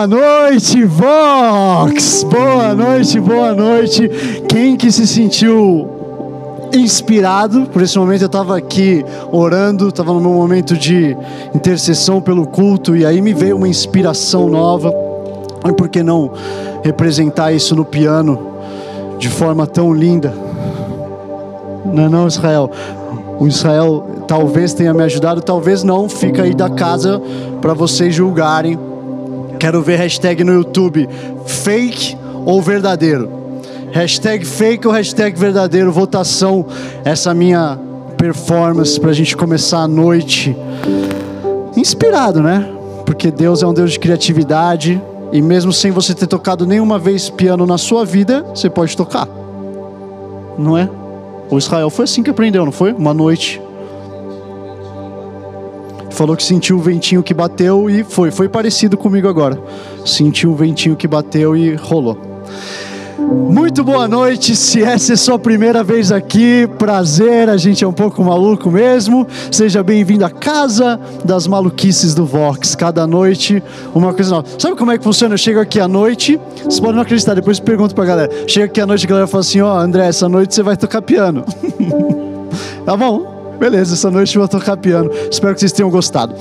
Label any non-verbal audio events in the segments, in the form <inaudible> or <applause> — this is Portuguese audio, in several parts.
Boa noite, Vox! Boa noite, boa noite. Quem que se sentiu inspirado por esse momento? Eu estava aqui orando, estava no meu momento de intercessão pelo culto e aí me veio uma inspiração nova. E por que não representar isso no piano de forma tão linda? Não é não, Israel? O Israel talvez tenha me ajudado, talvez não. Fica aí da casa para vocês julgarem. Quero ver hashtag no YouTube, fake ou verdadeiro. Hashtag fake ou hashtag verdadeiro, votação. Essa minha performance para a gente começar a noite inspirado, né? Porque Deus é um Deus de criatividade e mesmo sem você ter tocado nenhuma vez piano na sua vida, você pode tocar, não é? O Israel foi assim que aprendeu, não foi? Uma noite falou que sentiu o ventinho que bateu e foi. Foi parecido comigo agora. Sentiu o ventinho que bateu e rolou. Muito boa noite, se essa é sua primeira vez aqui, prazer, a gente é um pouco maluco mesmo. Seja bem-vindo à casa das maluquices do Vox. Cada noite, uma coisa nova. Sabe como é que funciona? Eu chego aqui à noite, vocês podem não acreditar, depois pergunto pra galera. Chega aqui à noite a galera fala assim: Ó, oh, André, essa noite você vai tocar piano. <laughs> tá bom? Beleza, essa noite eu vou tocar piano. Espero que vocês tenham gostado.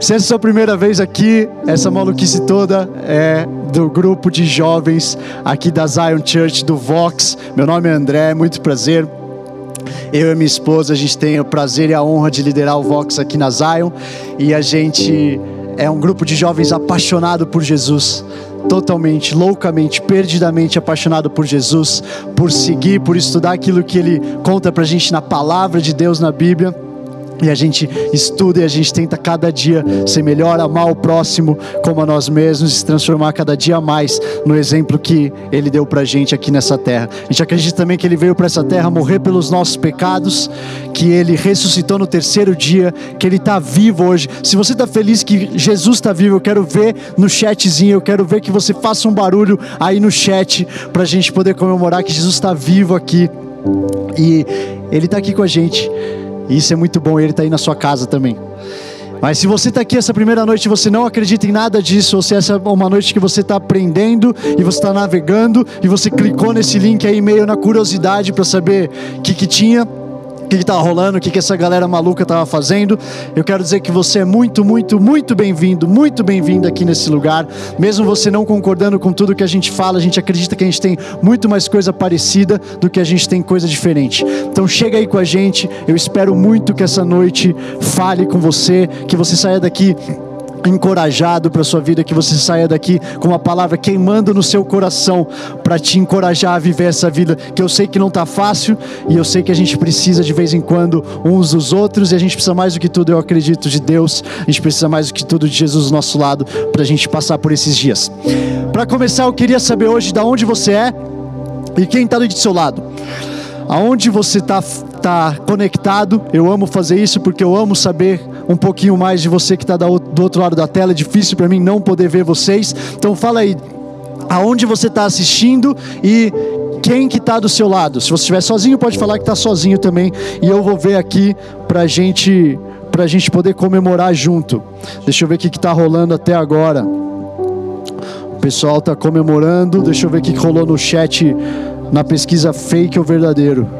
Se essa é a sua primeira vez aqui, essa maluquice toda é do grupo de jovens aqui da Zion Church do Vox. Meu nome é André, muito prazer. Eu e minha esposa, a gente tem o prazer e a honra de liderar o Vox aqui na Zion e a gente é um grupo de jovens apaixonado por Jesus totalmente, loucamente, perdidamente apaixonado por Jesus, por seguir, por estudar aquilo que Ele conta para a gente na palavra de Deus na Bíblia. E a gente estuda e a gente tenta cada dia ser melhor, amar o próximo como a nós mesmos, se transformar cada dia mais no exemplo que Ele deu pra gente aqui nessa terra. A gente acredita também que Ele veio para essa terra morrer pelos nossos pecados, que Ele ressuscitou no terceiro dia, que Ele está vivo hoje. Se você está feliz que Jesus está vivo, eu quero ver no chatzinho, eu quero ver que você faça um barulho aí no chat para a gente poder comemorar que Jesus está vivo aqui e Ele está aqui com a gente. E isso é muito bom, ele está aí na sua casa também. Mas se você está aqui essa primeira noite e você não acredita em nada disso, ou se essa é uma noite que você está aprendendo e você está navegando e você clicou nesse link aí meio na curiosidade para saber o que, que tinha, que estava rolando, o que, que essa galera maluca estava fazendo. Eu quero dizer que você é muito, muito, muito bem-vindo, muito bem-vindo aqui nesse lugar. Mesmo você não concordando com tudo que a gente fala, a gente acredita que a gente tem muito mais coisa parecida do que a gente tem coisa diferente. Então chega aí com a gente. Eu espero muito que essa noite fale com você, que você saia daqui encorajado para sua vida, que você saia daqui com uma palavra queimando no seu coração para te encorajar a viver essa vida, que eu sei que não está fácil e eu sei que a gente precisa de vez em quando uns dos outros e a gente precisa mais do que tudo, eu acredito, de Deus, a gente precisa mais do que tudo de Jesus do nosso lado para a gente passar por esses dias. Para começar, eu queria saber hoje de onde você é e quem está do seu lado. Aonde você está tá conectado, eu amo fazer isso porque eu amo saber um pouquinho mais de você que está do outro lado da tela. É difícil para mim não poder ver vocês. Então fala aí, aonde você está assistindo e quem que está do seu lado. Se você estiver sozinho, pode falar que está sozinho também. E eu vou ver aqui para gente, a gente poder comemorar junto. Deixa eu ver o que está rolando até agora. O pessoal está comemorando. Deixa eu ver o que rolou no chat na pesquisa fake ou verdadeiro.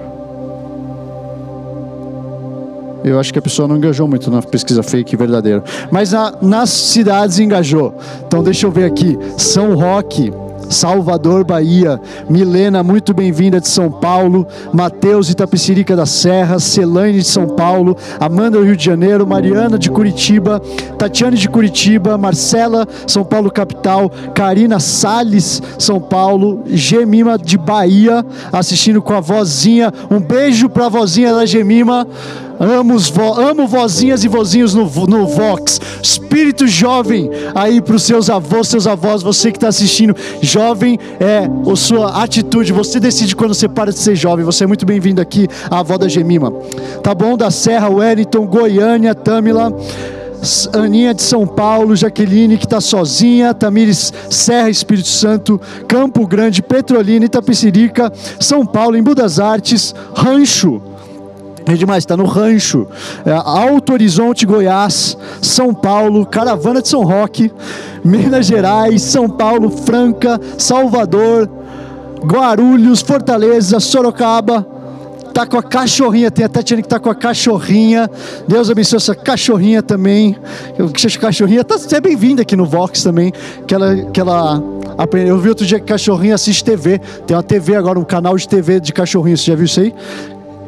Eu acho que a pessoa não engajou muito na pesquisa fake verdadeira. Mas na, nas cidades engajou. Então deixa eu ver aqui. São Roque, Salvador, Bahia. Milena, muito bem-vinda de São Paulo. Mateus, Itapecirica da Serra. Celane de São Paulo. Amanda, do Rio de Janeiro. Mariana, de Curitiba. Tatiane, de Curitiba. Marcela, São Paulo, capital. Karina Sales, São Paulo. Gemima, de Bahia, assistindo com a vozinha. Um beijo para a vozinha da Gemima. Amo, vo, amo vozinhas e vozinhos no, no Vox. Espírito jovem aí para os seus avós, seus avós, você que está assistindo. Jovem é a sua atitude. Você decide quando você para de ser jovem. Você é muito bem-vindo aqui, a avó da Gemima. Tá bom? Da Serra, Wellington, Goiânia, Tamila. Aninha de São Paulo, Jaqueline que está sozinha, Tamires Serra, Espírito Santo, Campo Grande, Petrolina, Itapecerica, São Paulo, Embu das Artes, Rancho, É demais, está no Rancho, é, Alto Horizonte, Goiás, São Paulo, Caravana de São Roque, Minas Gerais, São Paulo, Franca, Salvador, Guarulhos, Fortaleza, Sorocaba, tá com a cachorrinha, tem até tinha que tá com a cachorrinha. Deus abençoe essa cachorrinha também. Eu que cachorrinha, tá é bem-vinda aqui no Vox também, que ela, que ela aprendeu. Eu vi outro dia que cachorrinha assiste TV. Tem uma TV agora, um canal de TV de cachorrinho. Você já viu isso aí?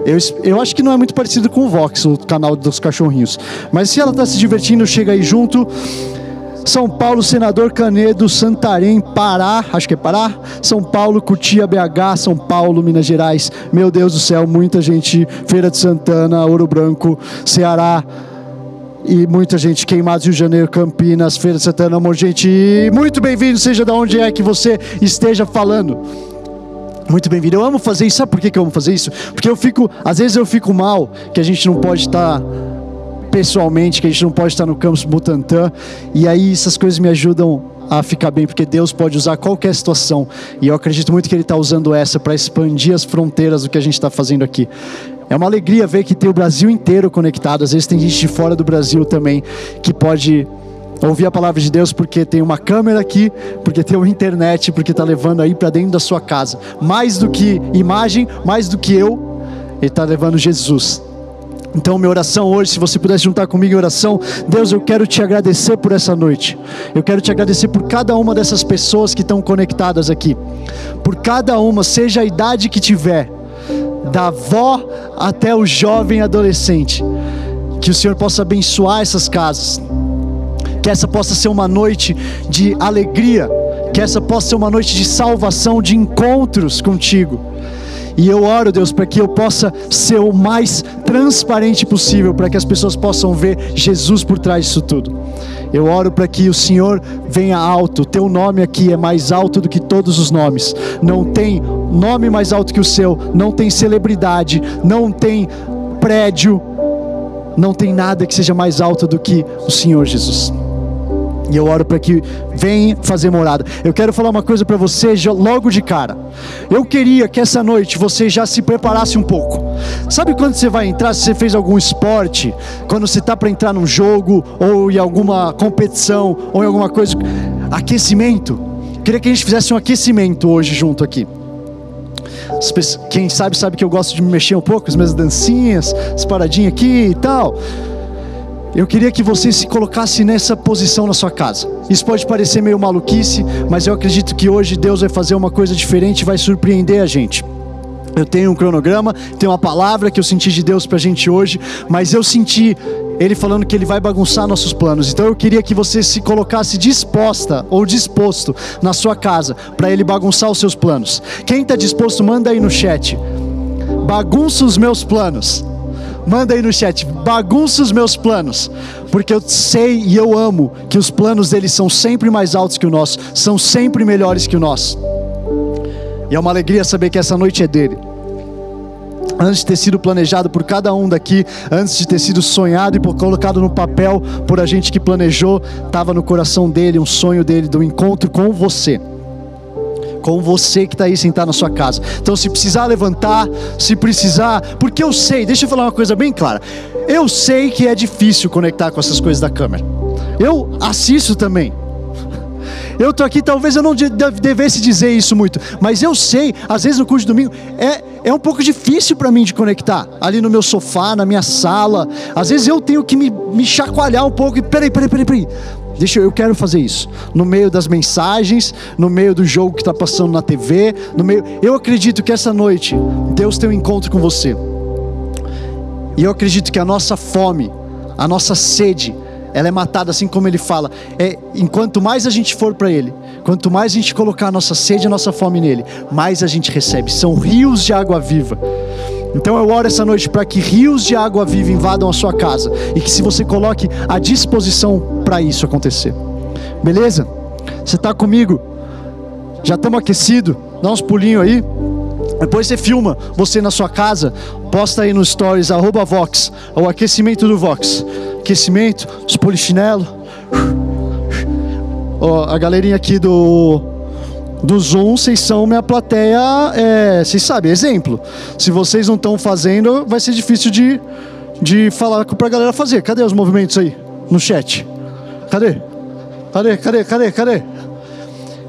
Eu, eu acho que não é muito parecido com o Vox, o canal dos cachorrinhos. Mas se ela está se divertindo, chega aí junto. São Paulo, Senador Canedo, Santarém, Pará, acho que é Pará, São Paulo, Cutia, BH, São Paulo, Minas Gerais. Meu Deus do céu, muita gente, Feira de Santana, Ouro Branco, Ceará e muita gente, Queimados, Rio de Janeiro, Campinas, Feira de Santana, amor, gente, muito bem-vindo, seja de onde é que você esteja falando. Muito bem-vindo. Eu amo fazer isso. Sabe por que eu amo fazer isso? Porque eu fico, às vezes eu fico mal que a gente não pode estar pessoalmente, que a gente não pode estar no campus Butantã, e aí essas coisas me ajudam a ficar bem, porque Deus pode usar qualquer situação, e eu acredito muito que Ele está usando essa para expandir as fronteiras do que a gente está fazendo aqui. É uma alegria ver que tem o Brasil inteiro conectado, às vezes tem gente de fora do Brasil também que pode ouvir a palavra de Deus porque tem uma câmera aqui, porque tem uma internet, porque está levando aí para dentro da sua casa. Mais do que imagem, mais do que eu, Ele está levando Jesus. Então, minha oração hoje, se você pudesse juntar comigo em oração, Deus, eu quero te agradecer por essa noite. Eu quero te agradecer por cada uma dessas pessoas que estão conectadas aqui. Por cada uma, seja a idade que tiver, da avó até o jovem adolescente. Que o Senhor possa abençoar essas casas. Que essa possa ser uma noite de alegria. Que essa possa ser uma noite de salvação, de encontros contigo e eu oro, Deus, para que eu possa ser o mais transparente possível, para que as pessoas possam ver Jesus por trás disso tudo. Eu oro para que o Senhor venha alto. Teu nome aqui é mais alto do que todos os nomes. Não tem nome mais alto que o seu, não tem celebridade, não tem prédio, não tem nada que seja mais alto do que o Senhor Jesus. E eu oro para que venha fazer morada. Eu quero falar uma coisa para você logo de cara. Eu queria que essa noite você já se preparasse um pouco. Sabe quando você vai entrar, se você fez algum esporte, quando você está para entrar num jogo, ou em alguma competição, ou em alguma coisa, aquecimento? Eu queria que a gente fizesse um aquecimento hoje junto aqui. Quem sabe, sabe que eu gosto de me mexer um pouco, as minhas dancinhas, as paradinhas aqui e tal. Eu queria que você se colocasse nessa posição na sua casa. Isso pode parecer meio maluquice, mas eu acredito que hoje Deus vai fazer uma coisa diferente e vai surpreender a gente. Eu tenho um cronograma, tenho uma palavra que eu senti de Deus para a gente hoje, mas eu senti Ele falando que Ele vai bagunçar nossos planos. Então eu queria que você se colocasse disposta ou disposto na sua casa para Ele bagunçar os seus planos. Quem está disposto, manda aí no chat. Bagunça os meus planos. Manda aí no chat, bagunça os meus planos, porque eu sei e eu amo que os planos deles são sempre mais altos que o nosso, são sempre melhores que o nosso. E é uma alegria saber que essa noite é dele. Antes de ter sido planejado por cada um daqui, antes de ter sido sonhado e colocado no papel por a gente que planejou, estava no coração dele um sonho dele do encontro com você com você que está aí sentado na sua casa. Então, se precisar levantar, se precisar, porque eu sei, deixa eu falar uma coisa bem clara. Eu sei que é difícil conectar com essas coisas da câmera. Eu assisto também. Eu estou aqui, talvez eu não devesse dizer isso muito, mas eu sei, às vezes no curso de domingo, é, é um pouco difícil para mim de conectar. Ali no meu sofá, na minha sala. Às vezes eu tenho que me, me chacoalhar um pouco e peraí, peraí, peraí, peraí. Deixa eu, eu quero fazer isso. No meio das mensagens, no meio do jogo que está passando na TV, no meio. Eu acredito que essa noite Deus tem um encontro com você. E eu acredito que a nossa fome, a nossa sede, ela é matada assim como ele fala. É, enquanto mais a gente for para ele, quanto mais a gente colocar a nossa sede, a nossa fome nele, mais a gente recebe. São rios de água viva. Então eu oro essa noite para que rios de água viva invadam a sua casa e que se você coloque à disposição para isso acontecer. Beleza? Você está comigo? Já estamos aquecidos? Dá uns pulinhos aí. Depois você filma você na sua casa, posta aí no stories arroba Vox, o aquecimento do Vox. Aquecimento, os polichinelo. Oh, a galerinha aqui do do Zoom, vocês são minha plateia, é, vocês sabem, exemplo. Se vocês não estão fazendo, vai ser difícil de, de falar para a galera fazer. Cadê os movimentos aí no chat? Cadê? Cadê? Cadê? Cadê? Cadê?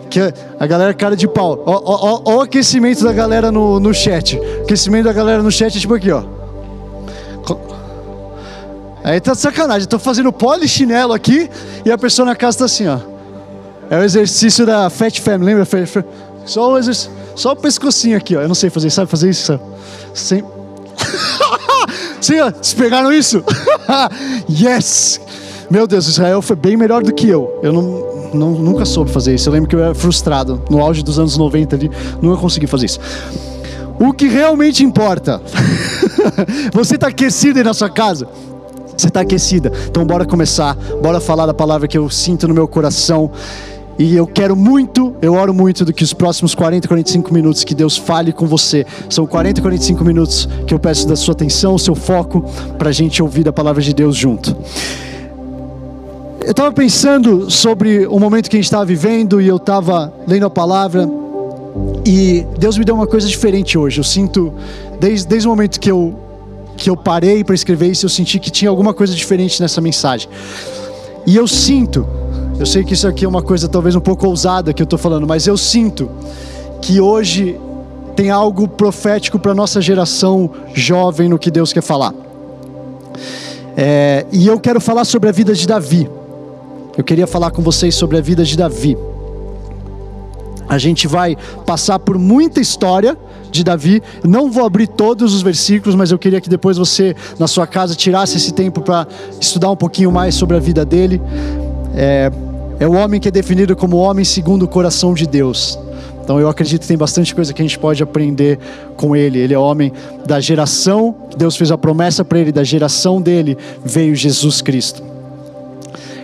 Que a galera cara de pau. Ó, ó, ó, ó o aquecimento da galera no, no chat. O aquecimento da galera no chat é tipo aqui, ó. Aí tá de sacanagem. Tô fazendo polichinelo aqui e a pessoa na casa tá assim, ó. É o exercício da Fat Family, lembra? Só o, exercício, só o pescocinho aqui, ó. Eu não sei fazer, sabe fazer isso? Sem... <laughs> Sim, ó. Vocês pegaram isso? <laughs> yes! Meu Deus, Israel foi bem melhor do que eu. Eu não, não, nunca soube fazer isso. Eu lembro que eu era frustrado. No auge dos anos 90 ali, nunca consegui fazer isso. O que realmente importa. <laughs> Você está aquecido aí na sua casa? Você está aquecida? Então bora começar. Bora falar da palavra que eu sinto no meu coração. E eu quero muito, eu oro muito do que os próximos 40, 45 minutos que Deus fale com você. São 40, 45 minutos que eu peço da sua atenção, seu foco, para a gente ouvir a palavra de Deus junto. Eu estava pensando sobre o momento que a gente estava vivendo e eu estava lendo a palavra e Deus me deu uma coisa diferente hoje. Eu sinto, desde, desde o momento que eu, que eu parei para escrever isso, eu senti que tinha alguma coisa diferente nessa mensagem. E eu sinto eu sei que isso aqui é uma coisa talvez um pouco ousada que eu estou falando, mas eu sinto que hoje tem algo profético para nossa geração jovem no que Deus quer falar. É, e eu quero falar sobre a vida de Davi. Eu queria falar com vocês sobre a vida de Davi. A gente vai passar por muita história de Davi. Não vou abrir todos os versículos, mas eu queria que depois você, na sua casa, tirasse esse tempo para estudar um pouquinho mais sobre a vida dele. É, é o homem que é definido como homem segundo o coração de Deus. Então eu acredito que tem bastante coisa que a gente pode aprender com ele. Ele é homem da geração, Deus fez a promessa para ele, da geração dele veio Jesus Cristo.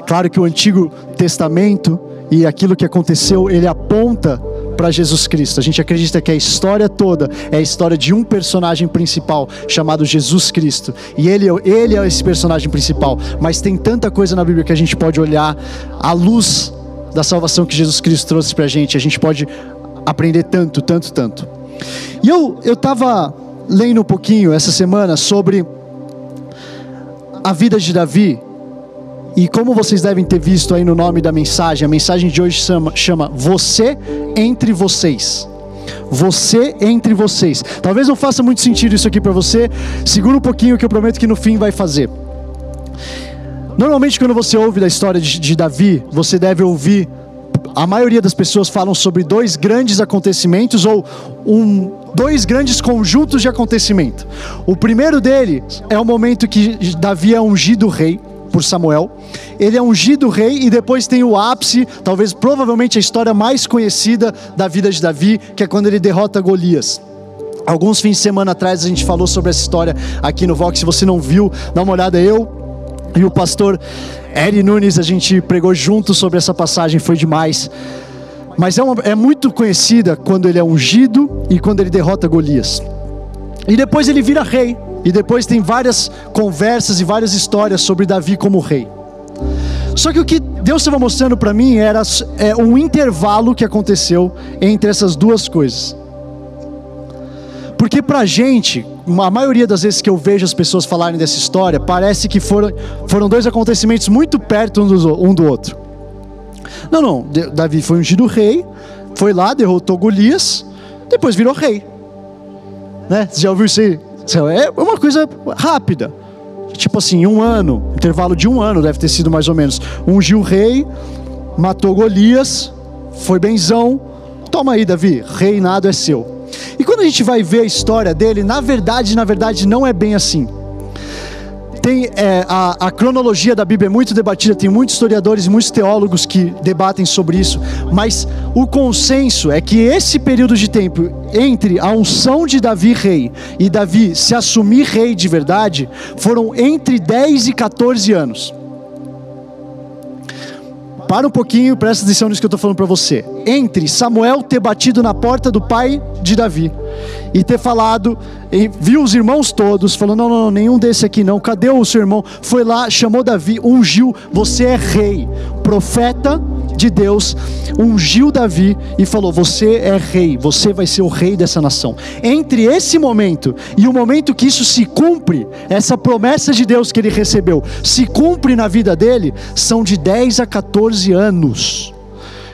Claro que o Antigo Testamento e aquilo que aconteceu, ele aponta para Jesus Cristo. A gente acredita que a história toda é a história de um personagem principal chamado Jesus Cristo. E ele, ele é esse personagem principal. Mas tem tanta coisa na Bíblia que a gente pode olhar à luz da salvação que Jesus Cristo trouxe para a gente. A gente pode aprender tanto, tanto, tanto. E eu estava lendo um pouquinho essa semana sobre a vida de Davi e como vocês devem ter visto aí no nome da mensagem, a mensagem de hoje chama, chama Você entre vocês. Você entre vocês. Talvez não faça muito sentido isso aqui para você. Segura um pouquinho que eu prometo que no fim vai fazer. Normalmente, quando você ouve da história de, de Davi, você deve ouvir. A maioria das pessoas falam sobre dois grandes acontecimentos ou um, dois grandes conjuntos de acontecimento. O primeiro dele é o momento que Davi é ungido rei por Samuel. Ele é ungido rei e depois tem o ápice, talvez provavelmente a história mais conhecida da vida de Davi, que é quando ele derrota Golias. Alguns fins de semana atrás a gente falou sobre essa história aqui no Vox. Se você não viu, dá uma olhada. Eu e o pastor Eri Nunes, a gente pregou junto sobre essa passagem, foi demais. Mas é, uma, é muito conhecida quando ele é ungido e quando ele derrota Golias. E depois ele vira rei. E depois tem várias conversas e várias histórias sobre Davi como rei. Só que o que Deus estava mostrando para mim era é, um intervalo que aconteceu entre essas duas coisas. Porque para a gente, a maioria das vezes que eu vejo as pessoas falarem dessa história, parece que foram, foram dois acontecimentos muito perto um do, um do outro. Não, não. Davi foi ungido rei, foi lá, derrotou Golias, depois virou rei. Né? Você já ouviu isso aí? É uma coisa rápida. Tipo assim, um ano, intervalo de um ano deve ter sido mais ou menos. Ungiu o rei, matou Golias, foi benzão. Toma aí, Davi, reinado é seu. E quando a gente vai ver a história dele, na verdade, na verdade, não é bem assim tem é, a, a, cronologia da Bíblia é muito debatida, tem muitos historiadores e muitos teólogos que debatem sobre isso, mas o consenso é que esse período de tempo entre a unção de Davi rei e Davi se assumir rei de verdade foram entre 10 e 14 anos. Para um pouquinho, presta atenção nisso que eu estou falando para você. Entre Samuel ter batido na porta do pai de Davi e ter falado, e viu os irmãos todos, falando: não, não, não, nenhum desse aqui não, cadê o seu irmão? Foi lá, chamou Davi, ungiu, você é rei, profeta de Deus ungiu Davi e falou: Você é rei, você vai ser o rei dessa nação. Entre esse momento e o momento que isso se cumpre, essa promessa de Deus que ele recebeu, se cumpre na vida dele, são de 10 a 14 anos.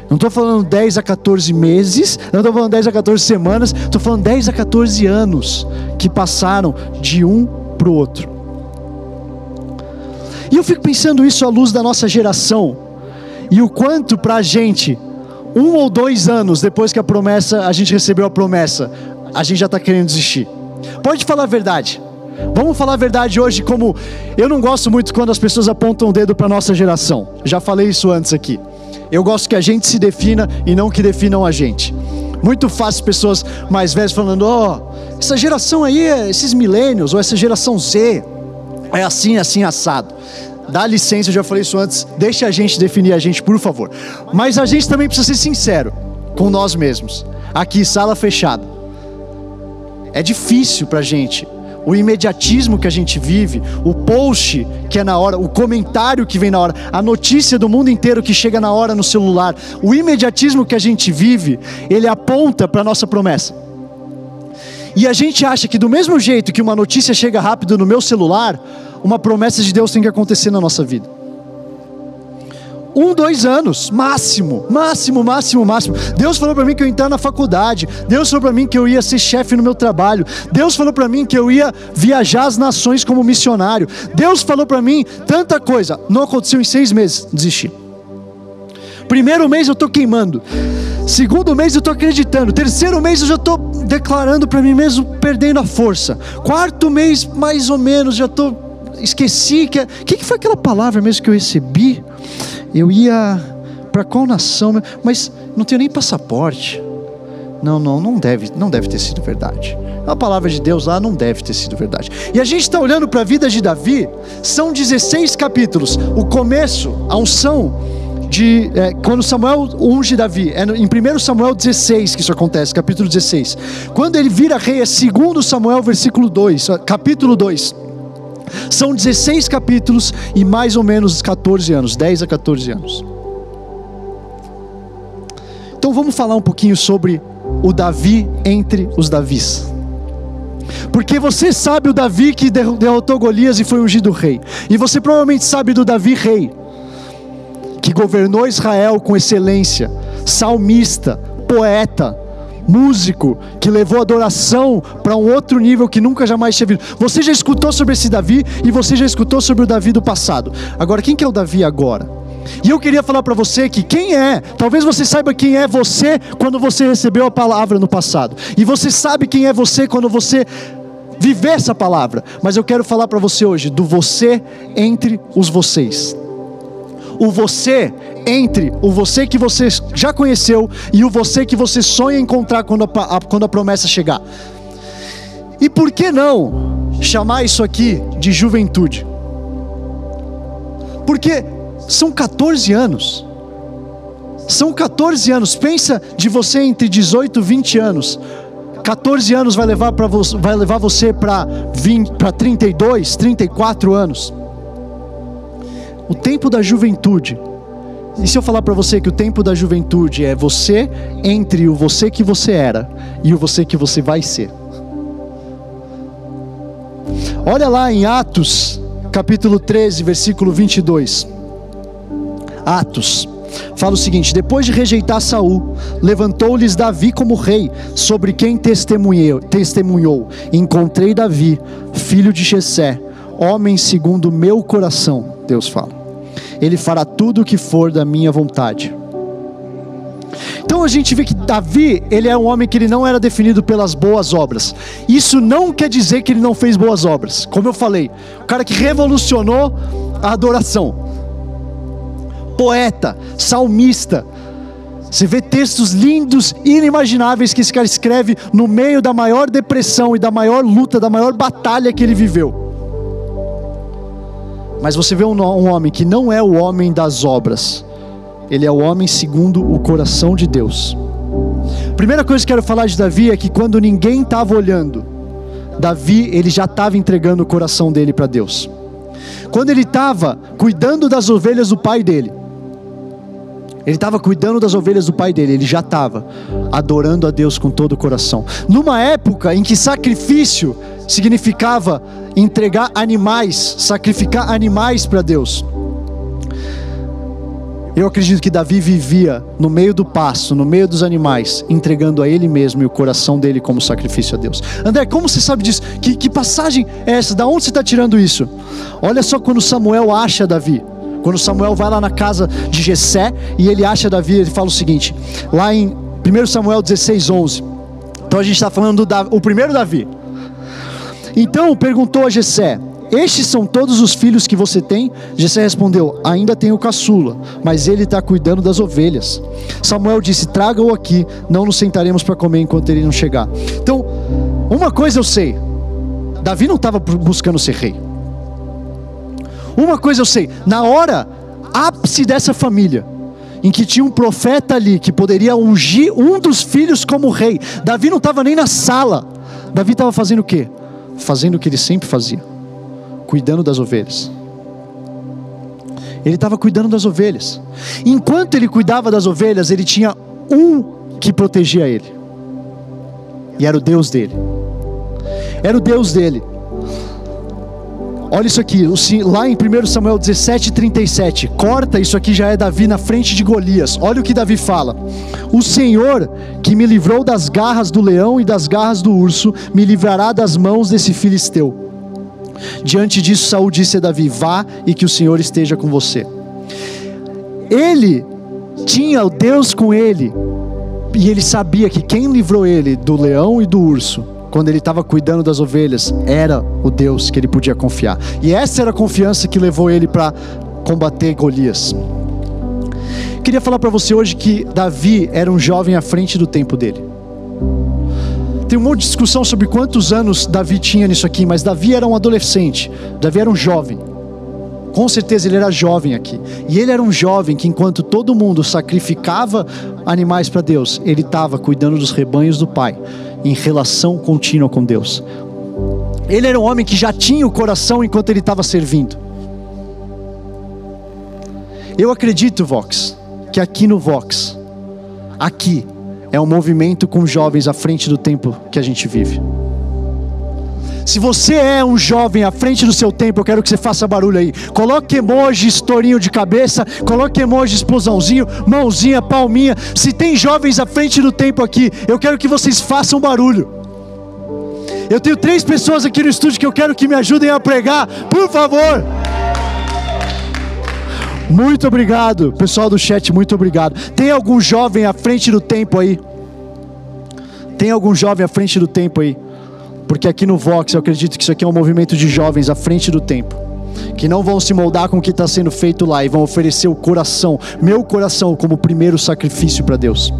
Não estou falando 10 a 14 meses, não estou falando 10 a 14 semanas, estou falando 10 a 14 anos que passaram de um para o outro. E eu fico pensando isso à luz da nossa geração, e o quanto para a gente, um ou dois anos depois que a promessa, a gente recebeu a promessa, a gente já está querendo desistir. Pode falar a verdade. Vamos falar a verdade hoje, como eu não gosto muito quando as pessoas apontam o dedo para nossa geração. Já falei isso antes aqui. Eu gosto que a gente se defina e não que definam a gente. Muito fácil pessoas mais velhas falando: ó, oh, essa geração aí, esses milênios, ou essa geração Z, é assim, assim, assado. Dá licença, eu já falei isso antes, deixa a gente definir a gente, por favor. Mas a gente também precisa ser sincero com nós mesmos. Aqui, sala fechada. É difícil pra gente o imediatismo que a gente vive, o post que é na hora, o comentário que vem na hora, a notícia do mundo inteiro que chega na hora no celular, o imediatismo que a gente vive, ele aponta para a nossa promessa. E a gente acha que do mesmo jeito que uma notícia chega rápido no meu celular, uma promessa de Deus tem que acontecer na nossa vida um, dois anos, máximo, máximo, máximo, máximo. Deus falou para mim que eu ia entrar na faculdade. Deus falou para mim que eu ia ser chefe no meu trabalho. Deus falou para mim que eu ia viajar as nações como missionário. Deus falou para mim tanta coisa. Não aconteceu em seis meses, desisti. Primeiro mês eu estou queimando. Segundo mês eu estou acreditando. Terceiro mês eu já estou declarando para mim mesmo, perdendo a força. Quarto mês, mais ou menos, já estou. Esqueci que. O que, que foi aquela palavra mesmo que eu recebi? eu ia para qual nação? Mas não tenho nem passaporte. Não, não, não deve, não deve ter sido verdade. A palavra de Deus lá não deve ter sido verdade. E a gente está olhando para a vida de Davi, são 16 capítulos. O começo, a unção de é, quando Samuel unge Davi, é em 1 Samuel 16 que isso acontece, capítulo 16. Quando ele vira rei, é 2 Samuel, versículo 2, capítulo 2. São 16 capítulos e mais ou menos 14 anos, 10 a 14 anos. Então vamos falar um pouquinho sobre o Davi entre os Davis. Porque você sabe o Davi que derrotou Golias e foi ungido rei. E você provavelmente sabe do Davi rei, que governou Israel com excelência, salmista, poeta, músico que levou a adoração para um outro nível que nunca jamais tinha visto. Você já escutou sobre esse Davi e você já escutou sobre o Davi do passado. Agora, quem que é o Davi agora? E eu queria falar para você que quem é, talvez você saiba quem é você quando você recebeu a palavra no passado. E você sabe quem é você quando você viver essa palavra. Mas eu quero falar para você hoje do você entre os vocês o você entre o você que você já conheceu e o você que você sonha encontrar quando a, quando a promessa chegar. E por que não chamar isso aqui de juventude? Porque são 14 aros. São 14 anos. Pensa de você entre 18 e 20 anos. 14 anos vai levar, pra, vai levar você para 32, 34 anos o tempo da juventude. E se eu falar para você que o tempo da juventude é você entre o você que você era e o você que você vai ser? Olha lá em Atos, capítulo 13, versículo 22. Atos fala o seguinte: depois de rejeitar Saul, levantou-lhes Davi como rei, sobre quem testemunhou, testemunhou: encontrei Davi, filho de Jessé, homem segundo meu coração Deus fala. Ele fará tudo o que for da minha vontade. Então a gente vê que Davi, ele é um homem que ele não era definido pelas boas obras. Isso não quer dizer que ele não fez boas obras. Como eu falei, o cara que revolucionou a adoração. Poeta, salmista. Você vê textos lindos, inimagináveis que esse cara escreve no meio da maior depressão e da maior luta, da maior batalha que ele viveu. Mas você vê um, homem que não é o homem das obras, ele é o homem segundo o coração de Deus. Primeira coisa que eu quero falar de Davi é que quando ninguém estava olhando, Davi ele já estava entregando o coração dele para Deus. Quando ele estava cuidando das ovelhas do pai dele, Ele estava cuidando das ovelhas do pai dele, ele já estava adorando a Deus com todo o coração. Numa época em que sacrifício significava entregar animais, sacrificar animais para Deus. Eu acredito que Davi vivia no meio do pasto, no meio dos animais, entregando a ele mesmo e o coração dele como sacrifício a Deus. André, como você sabe disso? Que, que passagem é essa? Da onde você está tirando isso? Olha só quando Samuel acha Davi. Quando Samuel vai lá na casa de Jessé e ele acha Davi, ele fala o seguinte, lá em 1 Samuel 16, 11. Então a gente está falando do o primeiro Davi. Então perguntou a Jessé: estes são todos os filhos que você tem? Jessé respondeu: Ainda tenho caçula, mas ele está cuidando das ovelhas. Samuel disse: Traga-o aqui, não nos sentaremos para comer enquanto ele não chegar. Então, uma coisa eu sei: Davi não estava buscando ser rei. Uma coisa eu sei: na hora ápice dessa família, em que tinha um profeta ali que poderia ungir um dos filhos como rei, Davi não estava nem na sala. Davi estava fazendo o quê? Fazendo o que ele sempre fazia cuidando das ovelhas. Ele estava cuidando das ovelhas. Enquanto ele cuidava das ovelhas, ele tinha um que protegia ele. E era o Deus dele. Era o Deus dele. Olha isso aqui, lá em 1 Samuel 17, 37. Corta, isso aqui já é Davi na frente de Golias. Olha o que Davi fala: O Senhor que me livrou das garras do leão e das garras do urso, me livrará das mãos desse filisteu. Diante disso, Saul disse a Davi: Vá e que o Senhor esteja com você. Ele tinha o Deus com ele, e ele sabia que quem livrou ele do leão e do urso, quando ele estava cuidando das ovelhas, era o Deus que ele podia confiar. E essa era a confiança que levou ele para combater Golias. Queria falar para você hoje que Davi era um jovem à frente do tempo dele. Tem um monte de discussão sobre quantos anos Davi tinha nisso aqui, mas Davi era um adolescente, Davi era um jovem. Com certeza ele era jovem aqui. E ele era um jovem que, enquanto todo mundo sacrificava animais para Deus, ele estava cuidando dos rebanhos do Pai, em relação contínua com Deus. Ele era um homem que já tinha o coração enquanto ele estava servindo. Eu acredito, Vox, que aqui no Vox, aqui, é um movimento com jovens à frente do tempo que a gente vive. Se você é um jovem à frente do seu tempo, eu quero que você faça barulho aí. Coloque emoji, estourinho de cabeça, coloque emoji, explosãozinho, mãozinha, palminha. Se tem jovens à frente do tempo aqui, eu quero que vocês façam barulho. Eu tenho três pessoas aqui no estúdio que eu quero que me ajudem a pregar, por favor. Muito obrigado, pessoal do chat, muito obrigado. Tem algum jovem à frente do tempo aí? Tem algum jovem à frente do tempo aí? Porque aqui no Vox eu acredito que isso aqui é um movimento de jovens à frente do tempo. Que não vão se moldar com o que está sendo feito lá e vão oferecer o coração, meu coração, como primeiro sacrifício para Deus.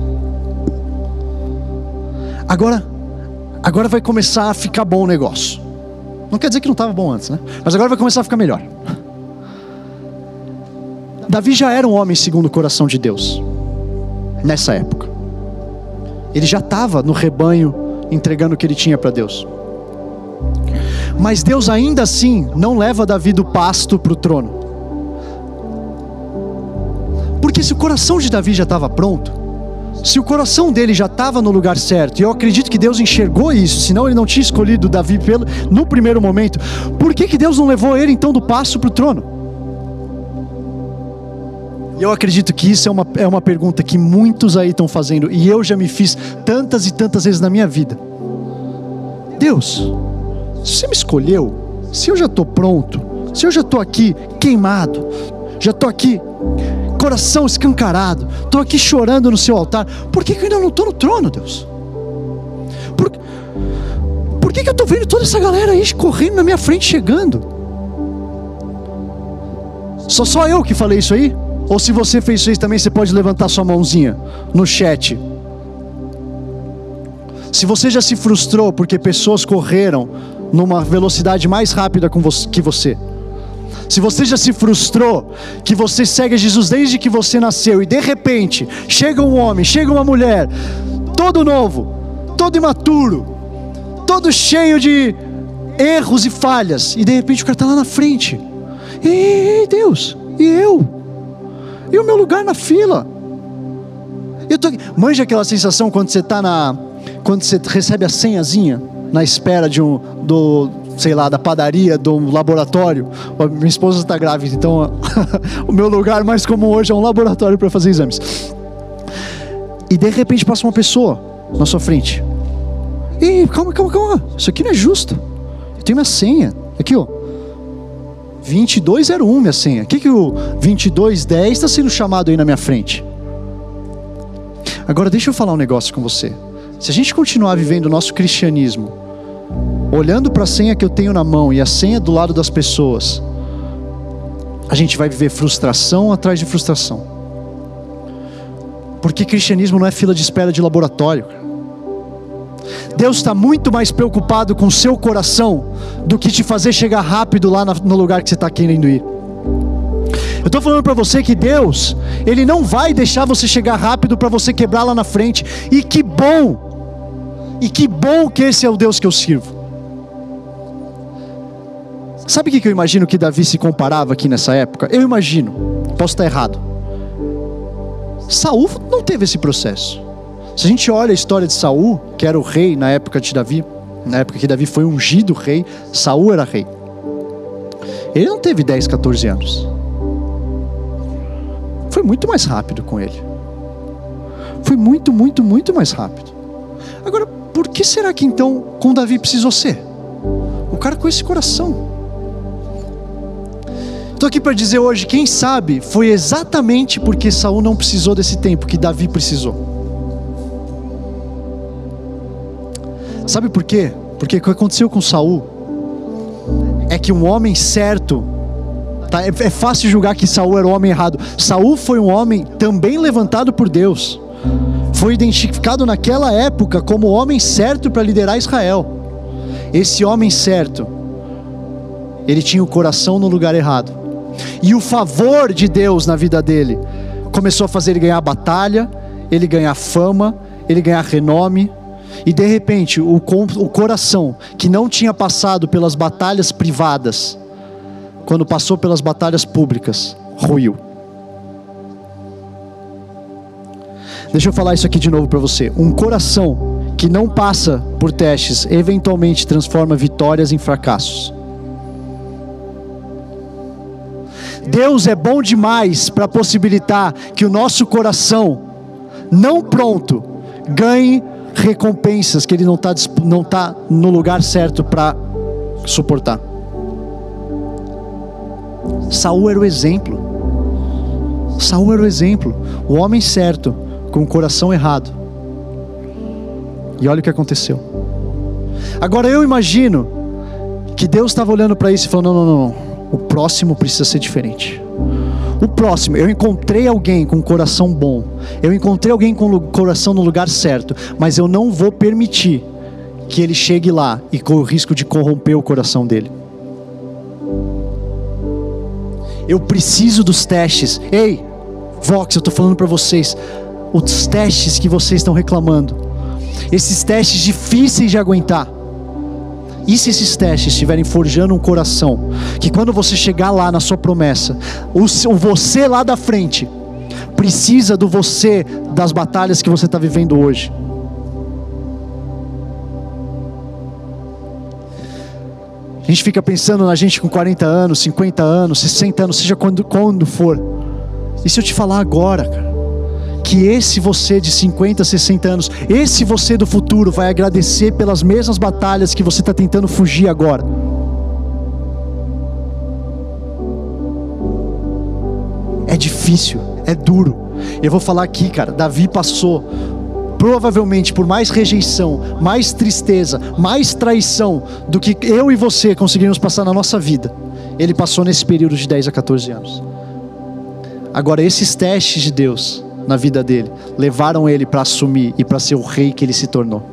Agora, agora vai começar a ficar bom o negócio. Não quer dizer que não estava bom antes, né? Mas agora vai começar a ficar melhor. Davi já era um homem segundo o coração de Deus, nessa época. Ele já estava no rebanho entregando o que ele tinha para Deus. Mas Deus ainda assim não leva Davi do pasto para o trono. Porque se o coração de Davi já estava pronto, se o coração dele já estava no lugar certo, e eu acredito que Deus enxergou isso, senão ele não tinha escolhido Davi pelo, no primeiro momento, por que, que Deus não levou ele então do pasto para o trono? E eu acredito que isso é uma, é uma pergunta que muitos aí estão fazendo, e eu já me fiz tantas e tantas vezes na minha vida. Deus, se você me escolheu, se eu já estou pronto, se eu já estou aqui queimado, já estou aqui coração escancarado, estou aqui chorando no seu altar, por que, que eu ainda não estou no trono, Deus? Por, por que, que eu estou vendo toda essa galera aí correndo na minha frente chegando? Só só eu que falei isso aí? Ou se você fez isso também, você pode levantar sua mãozinha no chat. Se você já se frustrou porque pessoas correram numa velocidade mais rápida que você. Se você já se frustrou que você segue Jesus desde que você nasceu e de repente chega um homem, chega uma mulher, todo novo, todo imaturo, todo cheio de erros e falhas, e de repente o cara está lá na frente. Ei, Deus, e eu? E o meu lugar na fila? Eu tô, manja aquela sensação quando você tá na. Quando você recebe a senhazinha na espera de um. Do, sei lá, da padaria, do laboratório. Minha esposa está grávida, então <laughs> o meu lugar mais comum hoje é um laboratório para fazer exames. E de repente passa uma pessoa na sua frente. E calma, calma, calma. Isso aqui não é justo. Eu tenho minha senha. Aqui, ó. 2201 minha senha. O que, que o 2210 está sendo chamado aí na minha frente? Agora deixa eu falar um negócio com você. Se a gente continuar vivendo o nosso cristianismo, olhando para a senha que eu tenho na mão e a senha do lado das pessoas, a gente vai viver frustração atrás de frustração. Porque cristianismo não é fila de espera de laboratório. Deus está muito mais preocupado com o seu coração do que te fazer chegar rápido lá no lugar que você está querendo ir. Eu estou falando para você que Deus, Ele não vai deixar você chegar rápido para você quebrar lá na frente. E que bom! E que bom que esse é o Deus que eu sirvo. Sabe o que eu imagino que Davi se comparava aqui nessa época? Eu imagino, posso estar errado. Saul não teve esse processo. Se a gente olha a história de Saul, que era o rei na época de Davi, na época que Davi foi ungido rei, Saul era rei. Ele não teve 10, 14 anos. Foi muito mais rápido com ele. Foi muito, muito, muito mais rápido. Agora, por que será que então com Davi precisou ser? O cara com esse coração. Estou aqui para dizer hoje, quem sabe foi exatamente porque Saul não precisou desse tempo que Davi precisou. Sabe por quê? Porque o que aconteceu com Saul é que um homem certo Tá? É, é fácil julgar que Saul era o homem errado. Saul foi um homem também levantado por Deus. Foi identificado naquela época como o homem certo para liderar Israel. Esse homem certo, ele tinha o coração no lugar errado. E o favor de Deus na vida dele começou a fazer ele ganhar batalha, ele ganhar fama, ele ganhar renome. E de repente, o, o coração que não tinha passado pelas batalhas privadas, quando passou pelas batalhas públicas, ruiu. Deixa eu falar isso aqui de novo para você. Um coração que não passa por testes eventualmente transforma vitórias em fracassos. Deus é bom demais para possibilitar que o nosso coração, não pronto, ganhe recompensas que ele não está não tá no lugar certo para suportar. Saul era o exemplo. Saul era o exemplo, o homem certo com o coração errado. E olha o que aconteceu. Agora eu imagino que Deus estava olhando para isso e falando: não, não, não, o próximo precisa ser diferente. O próximo, eu encontrei alguém com coração bom, eu encontrei alguém com o coração no lugar certo, mas eu não vou permitir que ele chegue lá e corra o risco de corromper o coração dele. Eu preciso dos testes. Ei, Vox, eu estou falando para vocês. Os testes que vocês estão reclamando. Esses testes difíceis de aguentar. E se esses testes estiverem forjando um coração, que quando você chegar lá na sua promessa, o, você lá da frente precisa do você das batalhas que você está vivendo hoje. A gente fica pensando na gente com 40 anos, 50 anos, 60 anos, seja quando, quando for. E se eu te falar agora, cara, que esse você de 50, 60 anos, esse você do futuro vai agradecer pelas mesmas batalhas que você está tentando fugir agora. É difícil, é duro. Eu vou falar aqui, cara, Davi passou provavelmente por mais rejeição, mais tristeza, mais traição do que eu e você conseguimos passar na nossa vida, ele passou nesse período de 10 a 14 anos. Agora, esses testes de Deus na vida dele levaram ele para assumir e para ser o rei que ele se tornou.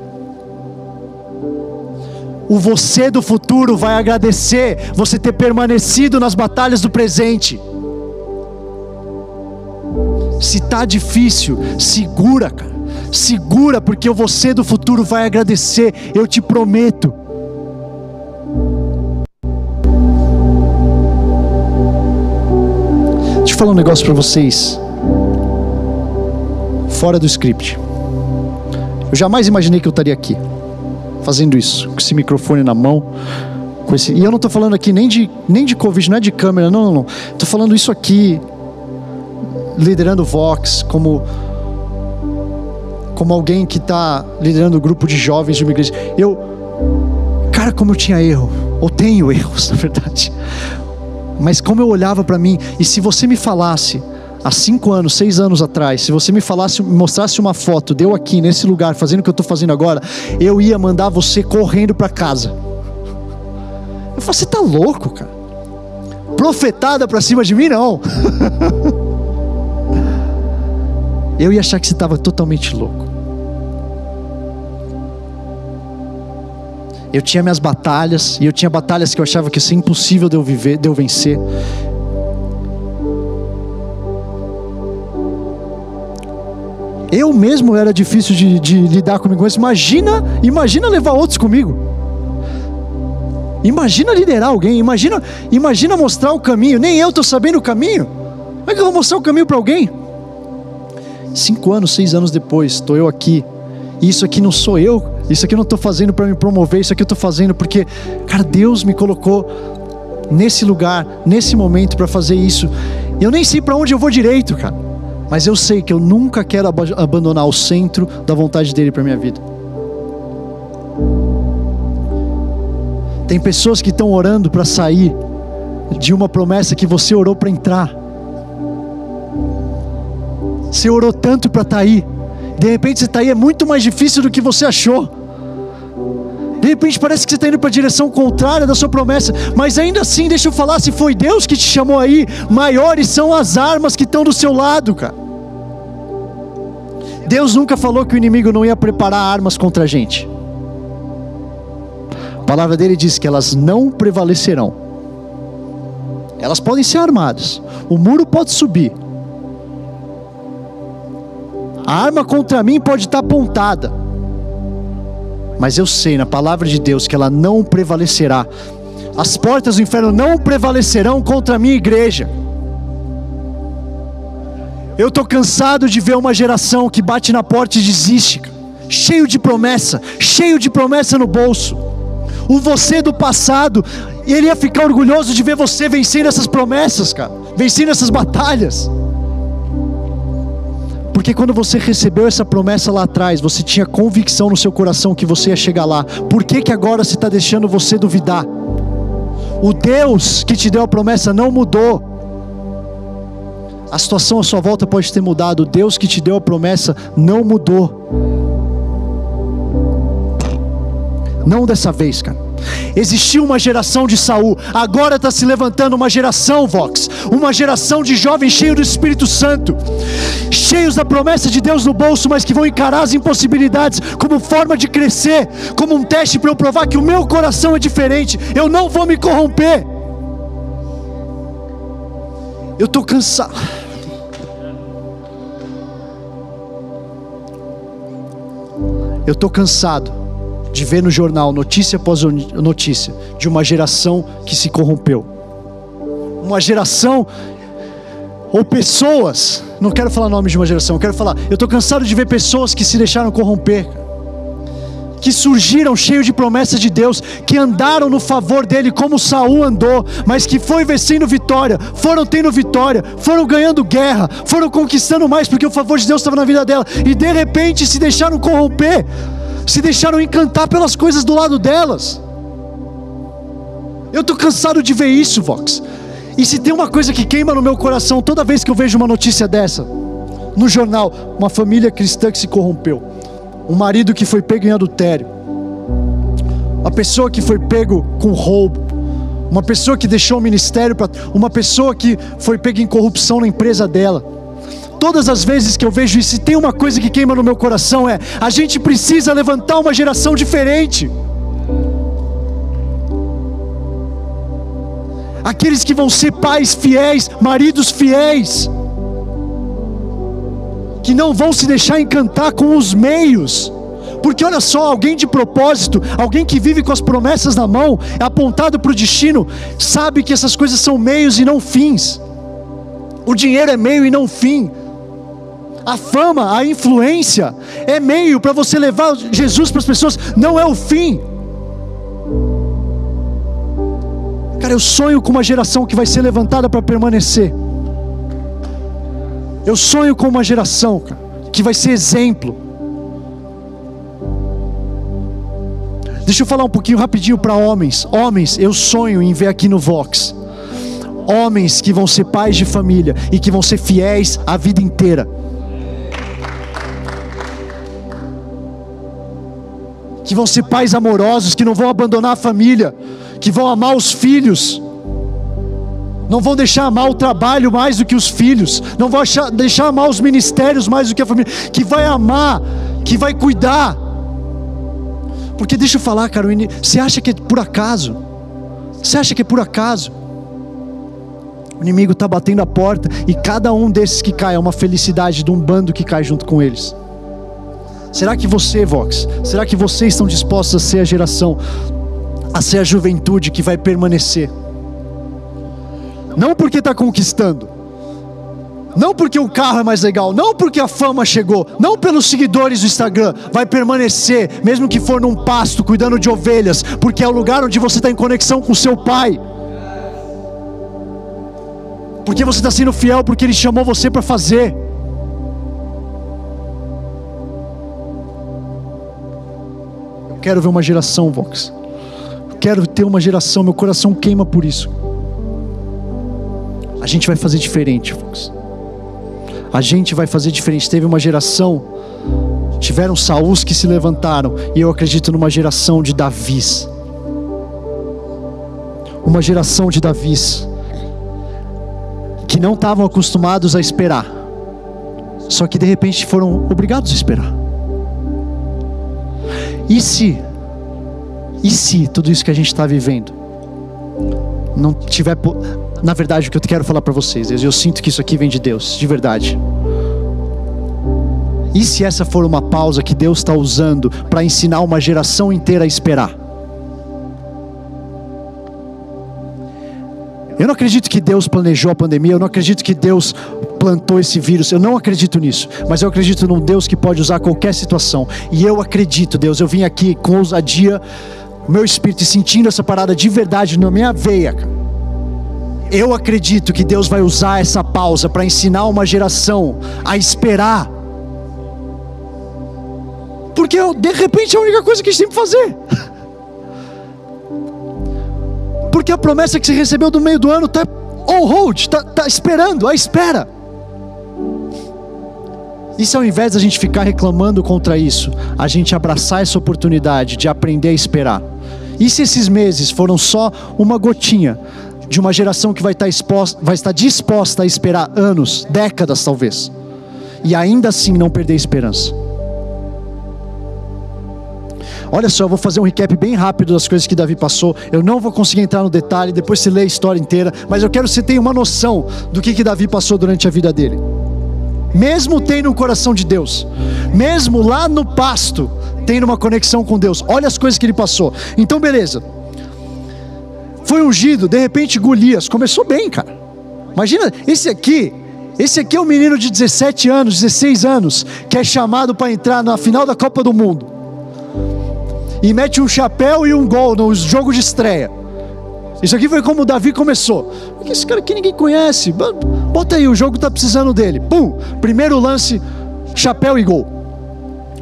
O você do futuro vai agradecer você ter permanecido nas batalhas do presente. Se tá difícil, segura, cara segura, porque o você do futuro vai agradecer, eu te prometo. Deixa eu falar um negócio para vocês. Fora do script. Eu jamais imaginei que eu estaria aqui, fazendo isso, com esse microfone na mão. Com esse... E eu não estou falando aqui nem de, nem de Covid, não é de câmera, não, não, não. Estou falando isso aqui, liderando Vox, como, como alguém que está liderando o um grupo de jovens de uma igreja. Eu, cara, como eu tinha erro, ou tenho <laughs> erros, na verdade. Mas como eu olhava para mim, e se você me falasse, há cinco anos, seis anos atrás, se você me falasse, mostrasse uma foto, deu aqui nesse lugar, fazendo o que eu estou fazendo agora, eu ia mandar você correndo para casa. Eu falei, você tá louco, cara? Profetada para cima de mim, não. <laughs> eu ia achar que você estava totalmente louco. Eu tinha minhas batalhas, e eu tinha batalhas que eu achava que ia ser impossível de eu viver, de eu vencer. Eu mesmo era difícil de, de lidar comigo. Mas imagina, imagina levar outros comigo. Imagina liderar alguém. Imagina, imagina mostrar o caminho. Nem eu estou sabendo o caminho. Como é que eu vou mostrar o caminho para alguém? Cinco anos, seis anos depois, estou eu aqui. E isso aqui não sou eu. Isso aqui eu não estou fazendo para me promover. Isso aqui eu estou fazendo porque, cara, Deus me colocou nesse lugar, nesse momento para fazer isso. Eu nem sei para onde eu vou direito, cara. Mas eu sei que eu nunca quero ab abandonar o centro da vontade dele para minha vida. Tem pessoas que estão orando para sair de uma promessa que você orou para entrar. Você orou tanto para estar tá aí. De repente você está aí, é muito mais difícil do que você achou. De repente parece que você está indo para a direção contrária da sua promessa, mas ainda assim, deixa eu falar, se foi Deus que te chamou aí, maiores são as armas que estão do seu lado, cara. Deus nunca falou que o inimigo não ia preparar armas contra a gente. A palavra dele diz que elas não prevalecerão. Elas podem ser armadas, o muro pode subir, a arma contra mim pode estar apontada, mas eu sei na palavra de Deus que ela não prevalecerá. As portas do inferno não prevalecerão contra a minha igreja. Eu estou cansado de ver uma geração que bate na porta e desiste, cheio de promessa, cheio de promessa no bolso. O você do passado, ele ia ficar orgulhoso de ver você vencendo essas promessas, cara, vencendo essas batalhas. Porque quando você recebeu essa promessa lá atrás, você tinha convicção no seu coração que você ia chegar lá. Por que, que agora você está deixando você duvidar? O Deus que te deu a promessa não mudou. A situação à sua volta pode ter mudado, Deus que te deu a promessa não mudou. Não dessa vez, cara. Existiu uma geração de Saul, agora está se levantando uma geração, Vox, uma geração de jovens cheios do Espírito Santo, cheios da promessa de Deus no bolso, mas que vão encarar as impossibilidades como forma de crescer, como um teste para eu provar que o meu coração é diferente, eu não vou me corromper. Eu estou cansado. Eu estou cansado de ver no jornal, notícia após notícia, de uma geração que se corrompeu. Uma geração ou pessoas, não quero falar nome de uma geração, eu quero falar, eu estou cansado de ver pessoas que se deixaram corromper que surgiram cheios de promessas de Deus, que andaram no favor dele como Saul andou, mas que foi vencendo vitória, foram tendo vitória, foram ganhando guerra, foram conquistando mais porque o favor de Deus estava na vida dela e de repente se deixaram corromper, se deixaram encantar pelas coisas do lado delas. Eu estou cansado de ver isso, Vox. E se tem uma coisa que queima no meu coração toda vez que eu vejo uma notícia dessa, no jornal, uma família cristã que se corrompeu um marido que foi pego em adultério, uma pessoa que foi pego com roubo, uma pessoa que deixou o ministério para uma pessoa que foi pega em corrupção na empresa dela. Todas as vezes que eu vejo isso, e tem uma coisa que queima no meu coração é: a gente precisa levantar uma geração diferente. Aqueles que vão ser pais fiéis, maridos fiéis que não vão se deixar encantar com os meios. Porque olha só, alguém de propósito, alguém que vive com as promessas na mão, é apontado para o destino, sabe que essas coisas são meios e não fins. O dinheiro é meio e não fim. A fama, a influência é meio para você levar Jesus para as pessoas, não é o fim. Cara, eu sonho com uma geração que vai ser levantada para permanecer. Eu sonho com uma geração que vai ser exemplo. Deixa eu falar um pouquinho rapidinho para homens. Homens, eu sonho em ver aqui no Vox homens que vão ser pais de família e que vão ser fiéis a vida inteira. Que vão ser pais amorosos, que não vão abandonar a família, que vão amar os filhos, não vão deixar amar o trabalho mais do que os filhos, não vão achar, deixar amar os ministérios mais do que a família, que vai amar, que vai cuidar. Porque deixa eu falar, cara, você acha que é por acaso? Você acha que é por acaso? O inimigo está batendo a porta e cada um desses que cai é uma felicidade de um bando que cai junto com eles. Será que você, Vox, será que vocês estão dispostos a ser a geração, a ser a juventude que vai permanecer? Não porque está conquistando, não porque o carro é mais legal, não porque a fama chegou, não pelos seguidores do Instagram, vai permanecer, mesmo que for num pasto, cuidando de ovelhas, porque é o lugar onde você está em conexão com seu pai. Porque você está sendo fiel porque Ele chamou você para fazer. Eu quero ver uma geração, Vox. Eu quero ter uma geração, meu coração queima por isso. A gente vai fazer diferente, Vox. A gente vai fazer diferente. Teve uma geração, tiveram Saús que se levantaram, e eu acredito numa geração de Davis. Uma geração de Davis que não estavam acostumados a esperar, só que de repente foram obrigados a esperar. E se, e se tudo isso que a gente está vivendo não tiver, na verdade, o que eu quero falar para vocês, eu sinto que isso aqui vem de Deus, de verdade. E se essa for uma pausa que Deus está usando para ensinar uma geração inteira a esperar? Eu não acredito que Deus planejou a pandemia, eu não acredito que Deus plantou esse vírus, eu não acredito nisso, mas eu acredito num Deus que pode usar qualquer situação, e eu acredito, Deus, eu vim aqui com ousadia, meu espírito, sentindo essa parada de verdade na minha veia, eu acredito que Deus vai usar essa pausa para ensinar uma geração a esperar. Porque de repente é a única coisa que a gente tem que fazer. <laughs> Porque a promessa que você recebeu do meio do ano está on hold, está tá esperando, a espera. E se ao invés da gente ficar reclamando contra isso, a gente abraçar essa oportunidade de aprender a esperar? E se esses meses foram só uma gotinha de uma geração que vai estar, tá exposta, vai estar disposta a esperar anos, décadas talvez, e ainda assim não perder a esperança? Olha só, eu vou fazer um recap bem rápido das coisas que Davi passou. Eu não vou conseguir entrar no detalhe, depois você lê a história inteira, mas eu quero que você tenha uma noção do que, que Davi passou durante a vida dele. Mesmo tendo o coração de Deus, mesmo lá no pasto, tendo uma conexão com Deus, olha as coisas que ele passou. Então, beleza. Foi ungido, de repente Golias, começou bem, cara. Imagina, esse aqui, esse aqui é um menino de 17 anos, 16 anos, que é chamado para entrar na final da Copa do Mundo e mete um chapéu e um gol no jogo de estreia. Isso aqui foi como o Davi começou. Esse cara que ninguém conhece, bota aí, o jogo está precisando dele. Pum, primeiro lance, chapéu e gol.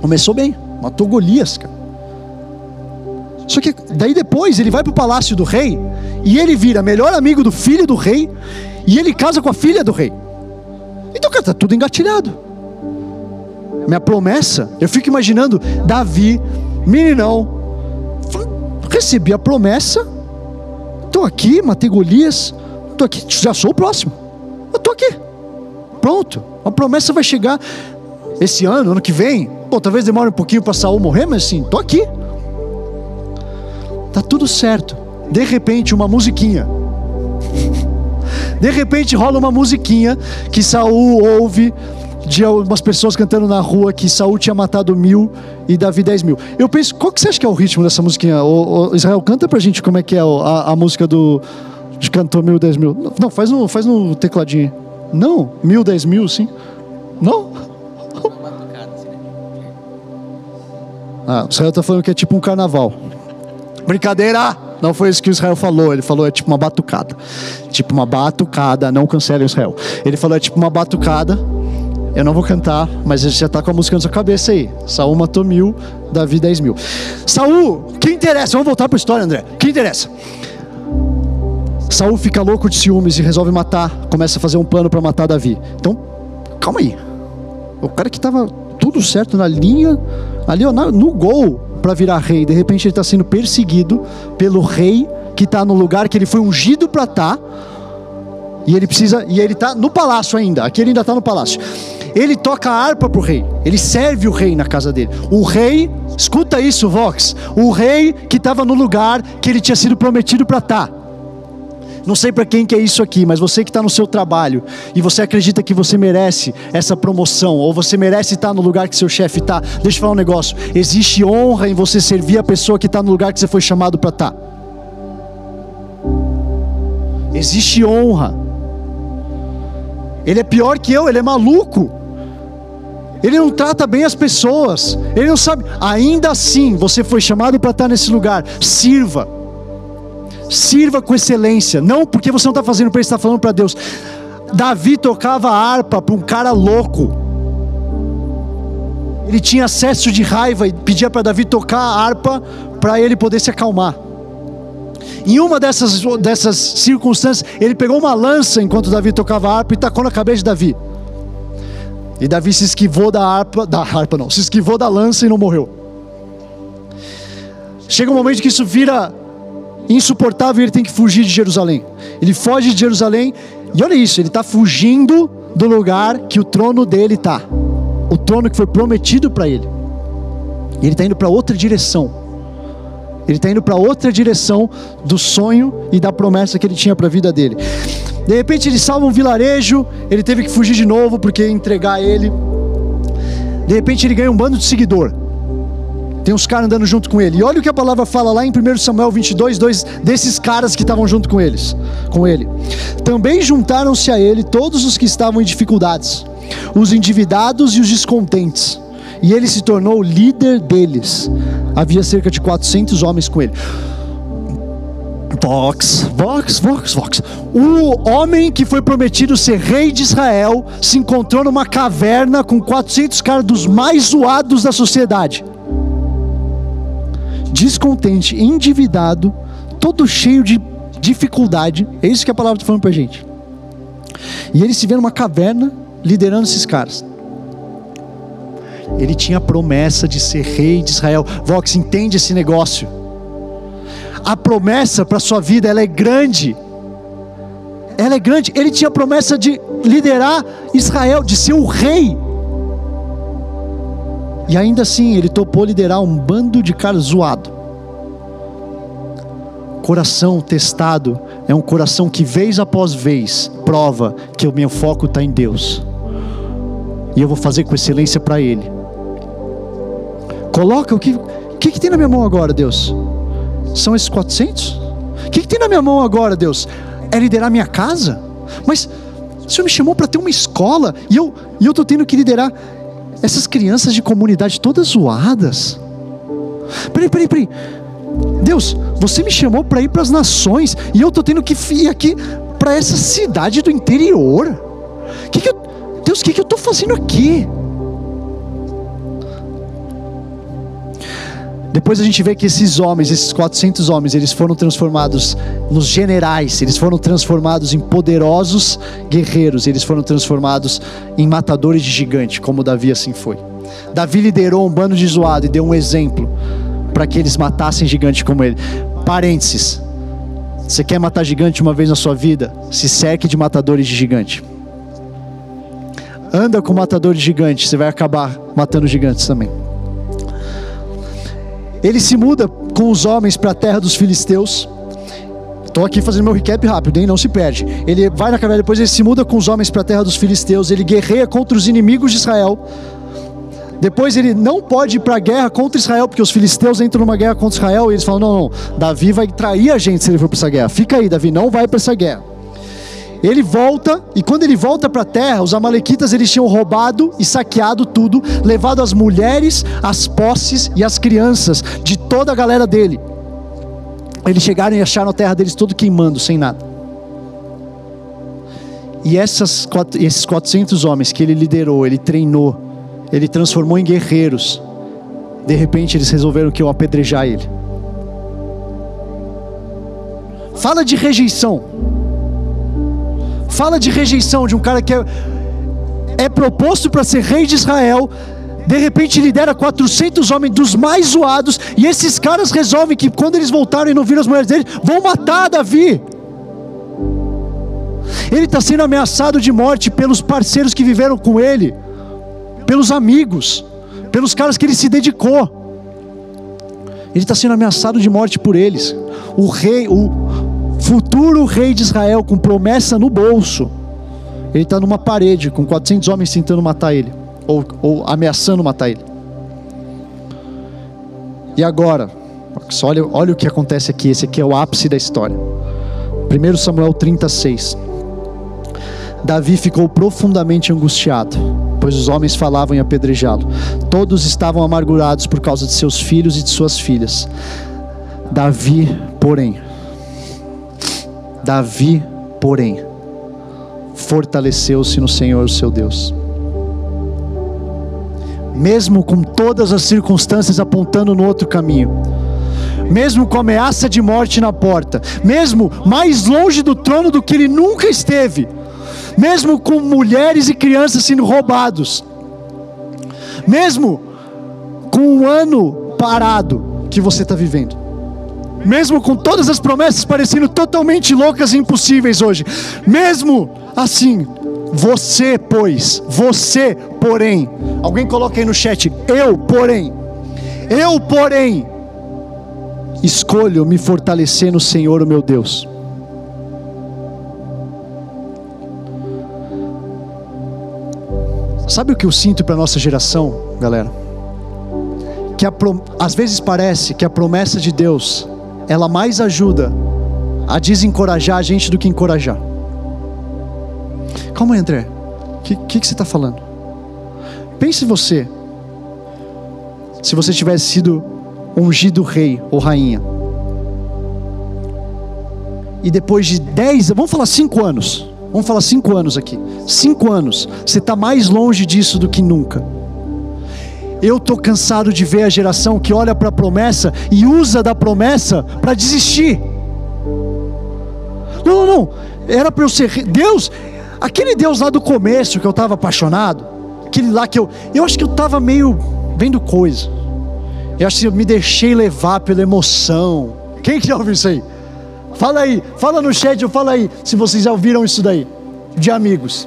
Começou bem, matou Golias, cara. Só que daí depois ele vai para o palácio do rei e ele vira melhor amigo do filho do rei e ele casa com a filha do rei. Então, cara, tá tudo engatilhado. Minha promessa, eu fico imaginando Davi meninão, recebi a promessa, estou aqui, matei Golias, estou aqui, já sou o próximo, eu estou aqui, pronto, a promessa vai chegar esse ano, ano que vem, Pô, talvez demore um pouquinho para Saul morrer, mas assim, estou aqui, tá tudo certo, de repente uma musiquinha, de repente rola uma musiquinha que Saul ouve de algumas pessoas cantando na rua que Saul tinha matado mil e Davi dez mil. Eu penso, qual que você acha que é o ritmo dessa musiquinha? O, o Israel, canta pra gente como é que é a, a música do de cantor mil, dez mil. Não, faz no, faz no tecladinho. Não, mil, dez mil, sim. Não? Ah, Israel está falando que é tipo um carnaval. Brincadeira! Não foi isso que o Israel falou. Ele falou é tipo uma batucada. Tipo uma batucada. Não cancele Israel. Ele falou é tipo uma batucada. Eu não vou cantar, mas ele já está com a música na sua cabeça aí. Saul matou mil, Davi dez mil. Saul, que interessa? Vamos voltar para a história, André. Que interessa? Saul fica louco de ciúmes e resolve matar. Começa a fazer um plano para matar Davi. Então, calma aí. O cara que estava tudo certo na linha, ali ó, no gol para virar rei, de repente ele está sendo perseguido pelo rei que está no lugar que ele foi ungido para estar. Tá, e ele precisa, e ele está no palácio ainda. Aqui ele ainda está no palácio. Ele toca a harpa para o rei. Ele serve o rei na casa dele. O rei, escuta isso, Vox. O rei que estava no lugar que ele tinha sido prometido para estar. Tá. Não sei para quem que é isso aqui, mas você que está no seu trabalho e você acredita que você merece essa promoção ou você merece estar no lugar que seu chefe está, deixa eu falar um negócio. Existe honra em você servir a pessoa que está no lugar que você foi chamado para estar. Tá. Existe honra. Ele é pior que eu, ele é maluco. Ele não trata bem as pessoas. Ele não sabe. Ainda assim, você foi chamado para estar nesse lugar. Sirva Sirva com excelência, não porque você não está fazendo para ele, está falando para Deus. Davi tocava harpa para um cara louco. Ele tinha acesso de raiva e pedia para Davi tocar a harpa para ele poder se acalmar. Em uma dessas, dessas circunstâncias, ele pegou uma lança enquanto Davi tocava a harpa e tacou na cabeça de Davi. E Davi se esquivou da harpa, da harpa não, se esquivou da lança e não morreu. Chega um momento que isso vira insuportável e ele tem que fugir de Jerusalém. Ele foge de Jerusalém e olha isso, ele está fugindo do lugar que o trono dele está, o trono que foi prometido para ele. E ele está indo para outra direção. Ele está indo para outra direção do sonho e da promessa que ele tinha para a vida dele. De repente ele salva um vilarejo, ele teve que fugir de novo porque entregar ele. De repente ele ganha um bando de seguidor. Tem uns caras andando junto com ele. E olha o que a palavra fala lá em 1 Samuel 22, dois desses caras que estavam junto com eles, com ele. Também juntaram-se a ele todos os que estavam em dificuldades, os endividados e os descontentes. E ele se tornou líder deles. Havia cerca de 400 homens com ele. Vox, Vox, Vox, Vox. O homem que foi prometido ser rei de Israel se encontrou numa caverna com 400 caras dos mais zoados da sociedade descontente, endividado, todo cheio de dificuldade. É isso que a palavra está falando para a gente. E ele se vê numa caverna liderando esses caras. Ele tinha a promessa de ser rei de Israel. Vox, entende esse negócio? A promessa para sua vida ela é grande. Ela é grande. Ele tinha a promessa de liderar Israel, de ser o rei. E ainda assim, ele topou liderar um bando de cara zoado. Coração testado é um coração que, vez após vez, prova que o meu foco está em Deus. E eu vou fazer com excelência para Ele. Coloca o que, que, que tem na minha mão agora, Deus? São esses 400? O que, que tem na minha mão agora, Deus? É liderar minha casa? Mas o Senhor me chamou para ter uma escola e eu estou tendo que liderar essas crianças de comunidade todas zoadas. Peraí, peraí, peraí. Deus, você me chamou para ir para as nações e eu estou tendo que ir aqui para essa cidade do interior. Que que eu, Deus, o que, que eu estou fazendo aqui? Depois a gente vê que esses homens, esses 400 homens, eles foram transformados nos generais, eles foram transformados em poderosos guerreiros, eles foram transformados em matadores de gigante, como Davi assim foi. Davi liderou um bando de zoado e deu um exemplo para que eles matassem gigante como ele. Parênteses. Você quer matar gigante uma vez na sua vida? Se cerque de matadores de gigante. Anda com matadores de gigante, você vai acabar matando gigantes também. Ele se muda com os homens para a terra dos filisteus. Estou aqui fazendo meu recap rápido, hein? Não se perde. Ele vai na caverna, depois ele se muda com os homens para a terra dos filisteus. Ele guerreia contra os inimigos de Israel. Depois ele não pode ir para a guerra contra Israel, porque os filisteus entram numa guerra contra Israel e eles falam: não, não, Davi vai trair a gente se ele for para essa guerra. Fica aí, Davi, não vai para essa guerra. Ele volta, e quando ele volta para a terra, os amalequitas eles tinham roubado e saqueado tudo, levado as mulheres, as posses e as crianças de toda a galera dele. Eles chegaram e acharam a terra deles todo queimando, sem nada. E essas, esses 400 homens que ele liderou, ele treinou, ele transformou em guerreiros, de repente eles resolveram que eu apedrejar ele. Fala de rejeição. Fala de rejeição de um cara que é, é proposto para ser rei de Israel, de repente lidera 400 homens dos mais zoados, e esses caras resolvem que quando eles voltarem e não viram as mulheres dele, vão matar Davi. Ele está sendo ameaçado de morte pelos parceiros que viveram com ele, pelos amigos, pelos caras que ele se dedicou. Ele está sendo ameaçado de morte por eles. O rei, o futuro rei de Israel, com promessa no bolso, ele está numa parede com 400 homens tentando matar ele, ou, ou ameaçando matar ele. E agora, olha, olha o que acontece aqui. Esse aqui é o ápice da história. 1 Samuel 36. Davi ficou profundamente angustiado, pois os homens falavam em apedrejá-lo. Todos estavam amargurados por causa de seus filhos e de suas filhas. Davi, porém, Davi, porém, fortaleceu-se no Senhor, seu Deus. Mesmo com todas as circunstâncias apontando no outro caminho, mesmo com ameaça de morte na porta, mesmo mais longe do trono do que ele nunca esteve, mesmo com mulheres e crianças sendo roubados, mesmo com um ano parado que você está vivendo, mesmo com todas as promessas parecendo totalmente loucas e impossíveis hoje, mesmo assim, você, pois, você, porém, alguém coloca aí no chat, eu, porém, eu, porém, escolho me fortalecer no Senhor, o meu Deus. Sabe o que eu sinto para nossa geração, galera? Que a, às vezes parece que a promessa de Deus ela mais ajuda a desencorajar a gente do que encorajar. Calma aí, André. O que, que, que você está falando? Pense você, se você tivesse sido ungido rei ou rainha, e depois de dez, vamos falar cinco anos, Vamos falar cinco anos aqui. Cinco anos. Você está mais longe disso do que nunca. Eu estou cansado de ver a geração que olha para a promessa e usa da promessa para desistir. Não, não, não. Era para eu ser. Deus, aquele Deus lá do começo que eu estava apaixonado, aquele lá que eu. Eu acho que eu estava meio vendo coisa. Eu acho que eu me deixei levar pela emoção. Quem que já ouviu isso aí? Fala aí, fala no chat, fala aí, se vocês já ouviram isso daí, de amigos.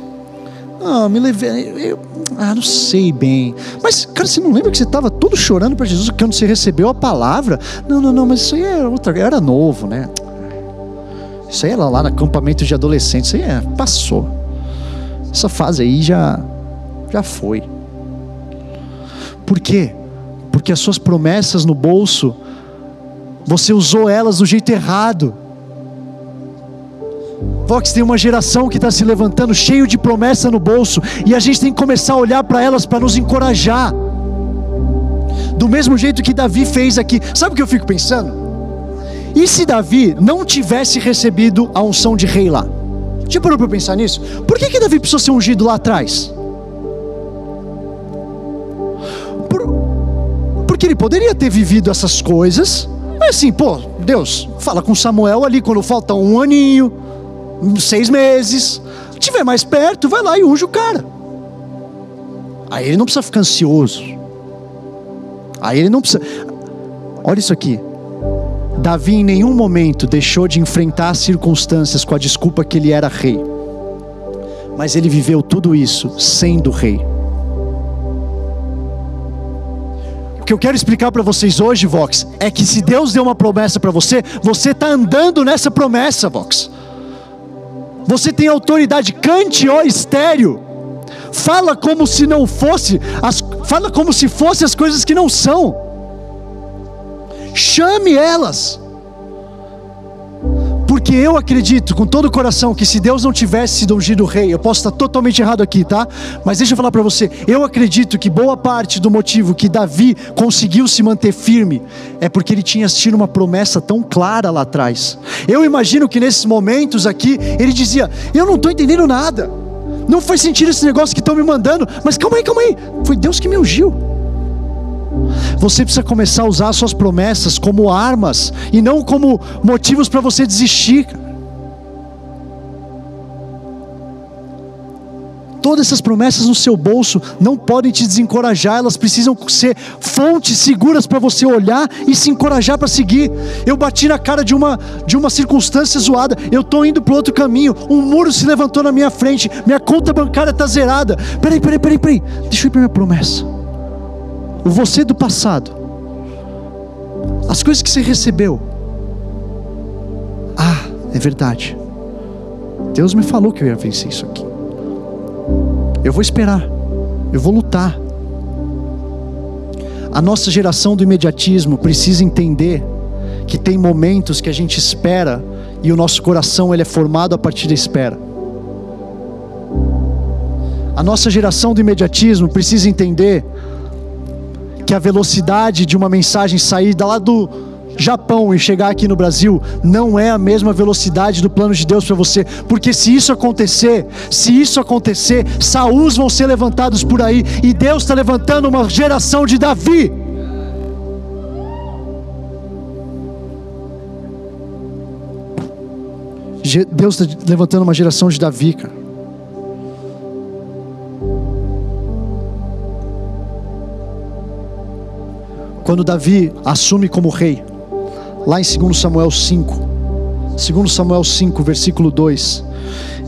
Ah, me levei. Eu, ah, não sei bem. Mas, cara, você não lembra que você estava todo chorando para Jesus quando você recebeu a palavra? Não, não, não, mas isso aí era outra. Era novo, né? Isso aí era lá no acampamento de adolescente. Isso aí é, passou. Essa fase aí já, já foi. Por quê? Porque as suas promessas no bolso, você usou elas do jeito errado. Vox tem uma geração que está se levantando cheio de promessa no bolso e a gente tem que começar a olhar para elas para nos encorajar. Do mesmo jeito que Davi fez aqui. Sabe o que eu fico pensando? E se Davi não tivesse recebido a unção de rei lá? Já parou para pensar nisso? Por que, que Davi precisou ser ungido lá atrás? Por, porque ele poderia ter vivido essas coisas, mas assim, pô, Deus, fala com Samuel ali quando falta um aninho, seis meses. Tiver mais perto, vai lá e unge o cara. Aí ele não precisa ficar ansioso. Aí ele não precisa. Olha isso aqui. Davi em nenhum momento deixou de enfrentar circunstâncias com a desculpa que ele era rei. Mas ele viveu tudo isso sendo rei. O que eu quero explicar para vocês hoje, Vox, é que se Deus deu uma promessa para você, você está andando nessa promessa, Vox. Você tem autoridade, cante ó estéreo. Fala como se não fosse, as, fala como se fosse as coisas que não são. Chame elas. Porque eu acredito com todo o coração que se Deus não tivesse sido ungido rei, eu posso estar totalmente errado aqui, tá? Mas deixa eu falar para você, eu acredito que boa parte do motivo que Davi conseguiu se manter firme é porque ele tinha assistido uma promessa tão clara lá atrás. Eu imagino que nesses momentos aqui ele dizia: "Eu não estou entendendo nada. Não faz sentido esse negócio que estão me mandando, mas calma aí, calma aí. Foi Deus que me ungiu." Você precisa começar a usar suas promessas como armas e não como motivos para você desistir. Todas essas promessas no seu bolso não podem te desencorajar, elas precisam ser fontes seguras para você olhar e se encorajar para seguir. Eu bati na cara de uma, de uma circunstância zoada, eu estou indo para outro caminho, um muro se levantou na minha frente, minha conta bancária está zerada. Peraí, peraí, peraí, peraí, deixa eu ir para minha promessa. O você do passado, as coisas que você recebeu. Ah, é verdade. Deus me falou que eu ia vencer isso aqui. Eu vou esperar, eu vou lutar. A nossa geração do imediatismo precisa entender que tem momentos que a gente espera e o nosso coração ele é formado a partir da espera. A nossa geração do imediatismo precisa entender que a velocidade de uma mensagem sair lá do Japão e chegar aqui no Brasil não é a mesma velocidade do plano de Deus para você, porque se isso acontecer, se isso acontecer, Saús vão ser levantados por aí e Deus está levantando uma geração de Davi. Deus está levantando uma geração de Davi, cara. Quando Davi assume como rei, lá em 2 Samuel 5, 2 Samuel 5, versículo 2,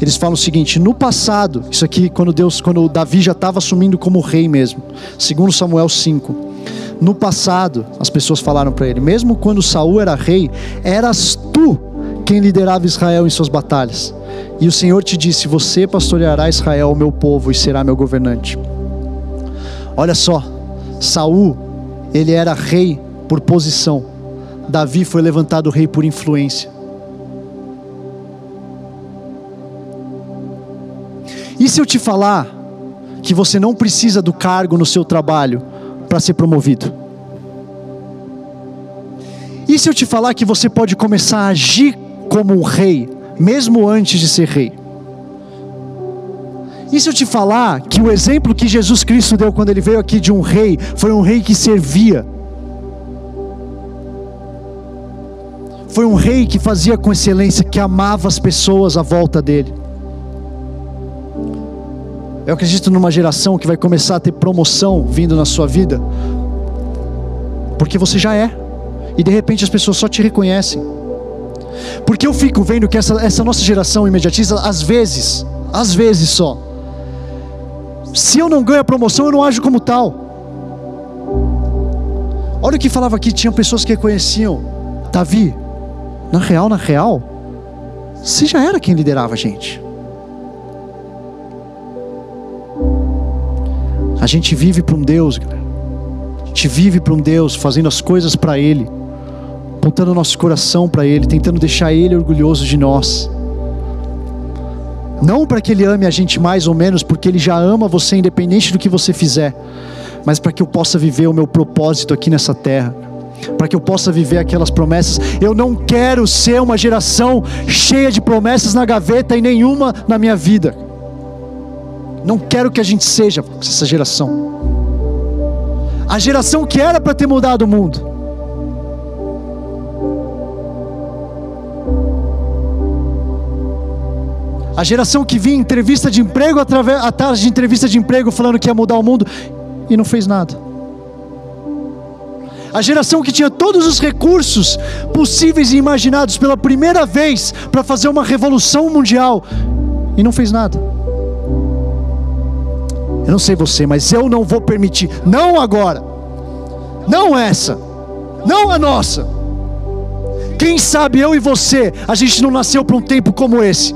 eles falam o seguinte: no passado, isso aqui quando Deus, quando Davi já estava assumindo como rei mesmo, 2 Samuel 5. No passado, as pessoas falaram para ele, mesmo quando Saul era rei, eras tu quem liderava Israel em suas batalhas. E o Senhor te disse: Você pastoreará Israel, o meu povo, e será meu governante. Olha só, Saul, ele era rei por posição. Davi foi levantado rei por influência. E se eu te falar que você não precisa do cargo no seu trabalho para ser promovido? E se eu te falar que você pode começar a agir como um rei, mesmo antes de ser rei? E se eu te falar que o exemplo que Jesus Cristo deu quando ele veio aqui de um rei, foi um rei que servia, Foi um rei que fazia com excelência, que amava as pessoas à volta dele. Eu acredito numa geração que vai começar a ter promoção vindo na sua vida, porque você já é, e de repente as pessoas só te reconhecem. Porque eu fico vendo que essa, essa nossa geração imediatista, às vezes, às vezes só, se eu não ganho a promoção, eu não ajo como tal. Olha o que falava aqui: tinha pessoas que reconheciam Davi, na real, na real, você já era quem liderava a gente. A gente vive para um Deus, galera. A gente vive para um Deus, fazendo as coisas para Ele, apontando nosso coração para Ele, tentando deixar Ele orgulhoso de nós. Não para que Ele ame a gente mais ou menos, porque Ele já ama você, independente do que você fizer, mas para que eu possa viver o meu propósito aqui nessa terra para que eu possa viver aquelas promessas. Eu não quero ser uma geração cheia de promessas na gaveta e nenhuma na minha vida. Não quero que a gente seja essa geração. A geração que era para ter mudado o mundo. A geração que vinha entrevista de emprego através atrás de entrevista de emprego falando que ia mudar o mundo e não fez nada a geração que tinha todos os recursos possíveis e imaginados pela primeira vez para fazer uma revolução mundial e não fez nada. Eu não sei você, mas eu não vou permitir, não agora, não essa, não a nossa. Quem sabe eu e você, a gente não nasceu para um tempo como esse.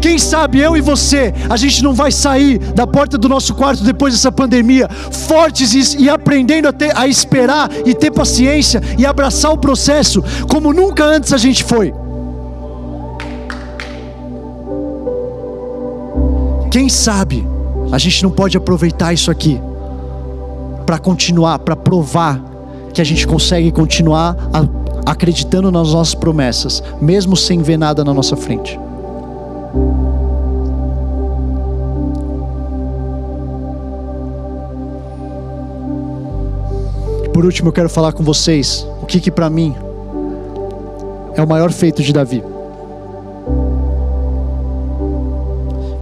Quem sabe eu e você, a gente não vai sair da porta do nosso quarto depois dessa pandemia, fortes e, aprendendo a, ter, a esperar e ter paciência e abraçar o processo como nunca antes a gente foi. Quem sabe a gente não pode aproveitar isso aqui para continuar, para provar que a gente consegue continuar a, acreditando nas nossas promessas, mesmo sem ver nada na nossa frente. Por último, eu quero falar com vocês o que, que para mim é o maior feito de Davi.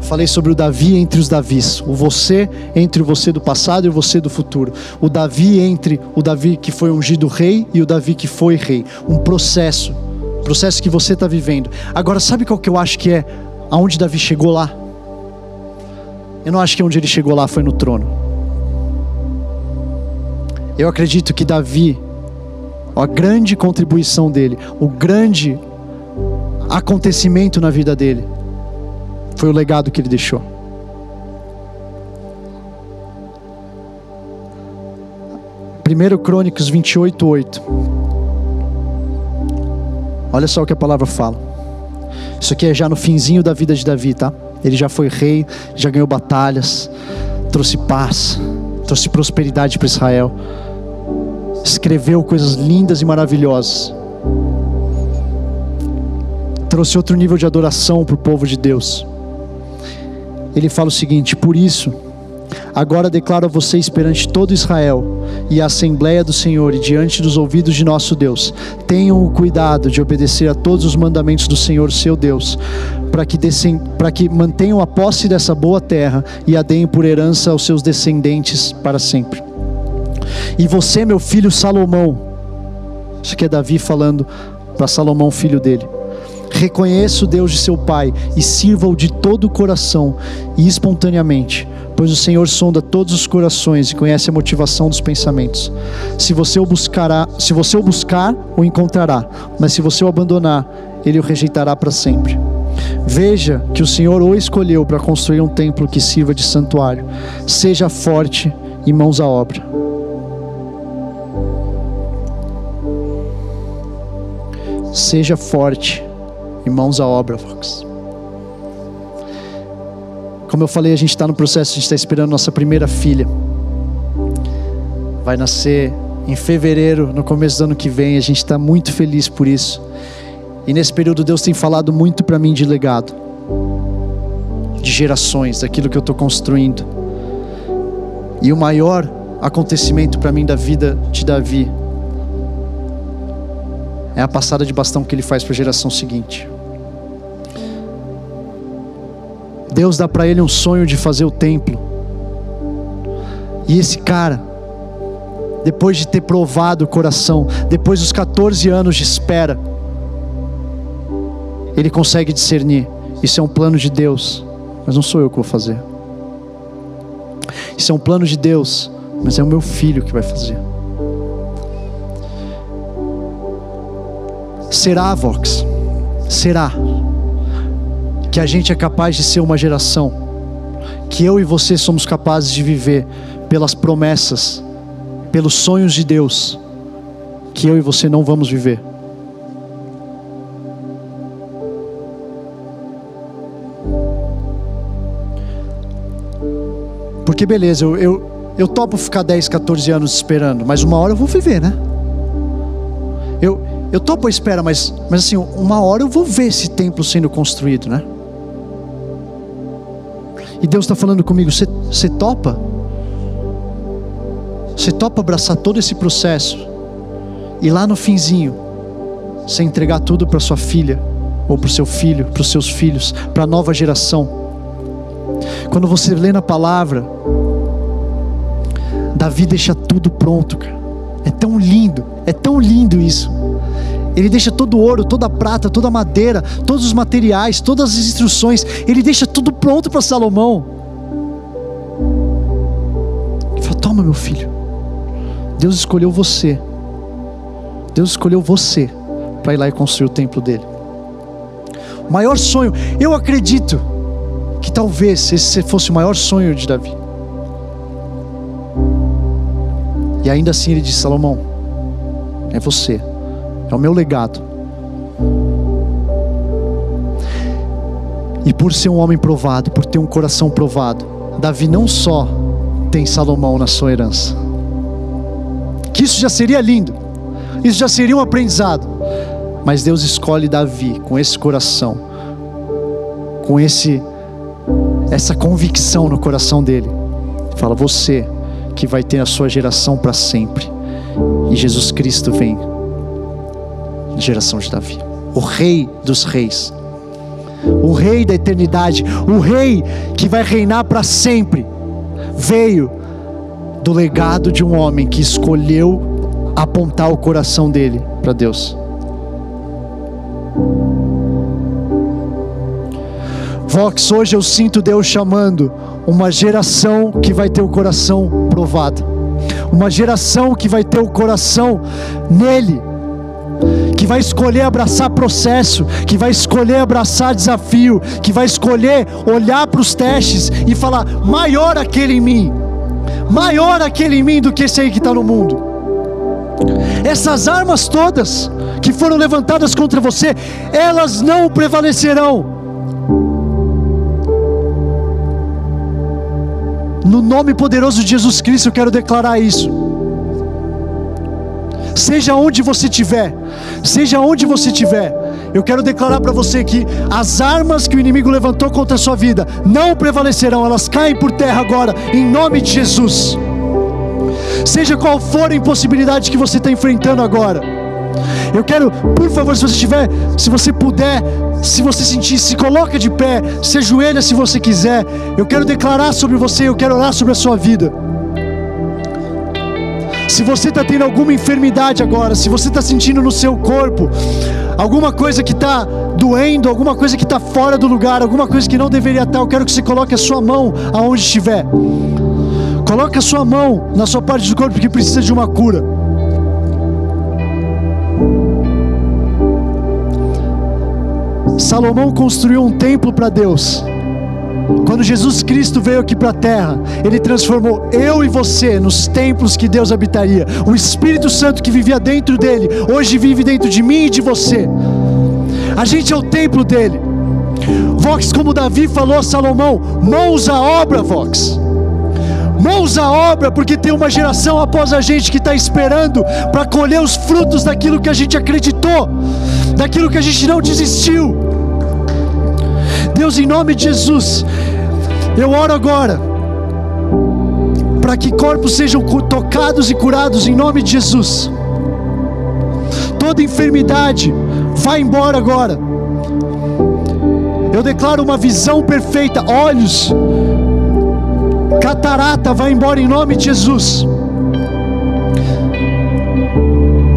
Falei sobre o Davi entre os Davis, o você entre o você do passado e o você do futuro. O Davi entre o Davi que foi ungido rei e o Davi que foi rei. Um processo, processo que você está vivendo. Agora, sabe qual que eu acho que é aonde Davi chegou lá? Eu não acho que onde ele chegou lá foi no trono. Eu acredito que Davi, a grande contribuição dele, o grande acontecimento na vida dele, foi o legado que ele deixou. Primeiro Crônicos 28, 8. Olha só o que a palavra fala. Isso aqui é já no finzinho da vida de Davi, tá? Ele já foi rei, já ganhou batalhas, trouxe paz, trouxe prosperidade para Israel, escreveu coisas lindas e maravilhosas, trouxe outro nível de adoração para o povo de Deus ele fala o seguinte: Por isso, agora declaro a vocês perante todo Israel e a Assembleia do Senhor e diante dos ouvidos de nosso Deus: tenham o cuidado de obedecer a todos os mandamentos do Senhor, seu Deus, para que, para que mantenham a posse dessa boa terra e a deem por herança aos seus descendentes para sempre. E você, meu filho Salomão, isso aqui é Davi falando para Salomão, filho dele Reconheça o Deus de seu pai e sirva-o de todo o coração e espontaneamente, pois o Senhor sonda todos os corações e conhece a motivação dos pensamentos. Se você o buscará, se você o buscar, o encontrará, mas se você o abandonar, ele o rejeitará para sempre. Veja que o Senhor o escolheu para construir um templo que sirva de santuário. Seja forte e mãos à obra. Seja forte e mãos à obra, Fox. Como eu falei, a gente está no processo, a gente está esperando nossa primeira filha. Vai nascer em fevereiro, no começo do ano que vem. A gente está muito feliz por isso. E nesse período, Deus tem falado muito para mim de legado, de gerações, daquilo que eu estou construindo. E o maior acontecimento para mim da vida de Davi é a passada de bastão que ele faz para a geração seguinte. Deus dá para ele um sonho de fazer o templo. E esse cara, depois de ter provado o coração, depois dos 14 anos de espera, ele consegue discernir: isso é um plano de Deus, mas não sou eu que vou fazer. Isso é um plano de Deus, mas é o meu filho que vai fazer. Será, Vox? Será que a gente é capaz de ser uma geração, que eu e você somos capazes de viver pelas promessas, pelos sonhos de Deus, que eu e você não vamos viver. Porque beleza, eu, eu, eu topo ficar 10, 14 anos esperando, mas uma hora eu vou viver, né? Eu, topo a espera, mas, mas assim, uma hora eu vou ver esse templo sendo construído, né? E Deus está falando comigo: você topa? Você topa abraçar todo esse processo e lá no finzinho, você entregar tudo para sua filha, ou para o seu filho, para os seus filhos, para a nova geração. Quando você lê na palavra, Davi deixa tudo pronto, cara. É tão lindo, é tão lindo isso. Ele deixa todo o ouro, toda a prata, toda a madeira, todos os materiais, todas as instruções, ele deixa tudo pronto para Salomão. Ele fala: Toma, meu filho. Deus escolheu você. Deus escolheu você para ir lá e construir o templo dele. O maior sonho, eu acredito que talvez esse fosse o maior sonho de Davi. E ainda assim ele disse: Salomão, é você. É o meu legado. E por ser um homem provado, por ter um coração provado, Davi não só tem Salomão na sua herança, que isso já seria lindo, isso já seria um aprendizado, mas Deus escolhe Davi com esse coração, com esse essa convicção no coração dele. Fala, você que vai ter a sua geração para sempre. E Jesus Cristo vem geração de Davi, o rei dos reis, o rei da eternidade, o rei que vai reinar para sempre. Veio do legado de um homem que escolheu apontar o coração dele para Deus. Vox, hoje eu sinto Deus chamando uma geração que vai ter o coração provado, uma geração que vai ter o coração nele, vai escolher abraçar processo, que vai escolher abraçar desafio, que vai escolher olhar para os testes e falar: maior aquele em mim, maior aquele em mim do que esse aí que está no mundo. Essas armas todas que foram levantadas contra você, elas não prevalecerão No nome poderoso de Jesus Cristo, eu quero declarar isso. Seja onde você estiver, seja onde você estiver, eu quero declarar para você que as armas que o inimigo levantou contra a sua vida não prevalecerão, elas caem por terra agora, em nome de Jesus. Seja qual for a impossibilidade que você está enfrentando agora, eu quero, por favor, se você tiver, se você puder, se você sentir, se coloca de pé, se ajoelha se você quiser. Eu quero declarar sobre você, eu quero orar sobre a sua vida. Se você está tendo alguma enfermidade agora, se você está sentindo no seu corpo alguma coisa que está doendo, alguma coisa que está fora do lugar, alguma coisa que não deveria estar, eu quero que você coloque a sua mão aonde estiver. Coloque a sua mão na sua parte do corpo que precisa de uma cura. Salomão construiu um templo para Deus. Quando Jesus Cristo veio aqui para a terra, Ele transformou eu e você nos templos que Deus habitaria. O Espírito Santo que vivia dentro dele, hoje vive dentro de mim e de você. A gente é o templo dele. Vox, como Davi falou a Salomão, mãos à obra, Vox. Mãos à obra, porque tem uma geração após a gente que está esperando para colher os frutos daquilo que a gente acreditou, daquilo que a gente não desistiu. Deus, em nome de Jesus, eu oro agora para que corpos sejam tocados e curados em nome de Jesus. Toda enfermidade vai embora agora. Eu declaro uma visão perfeita, olhos, catarata vai embora em nome de Jesus.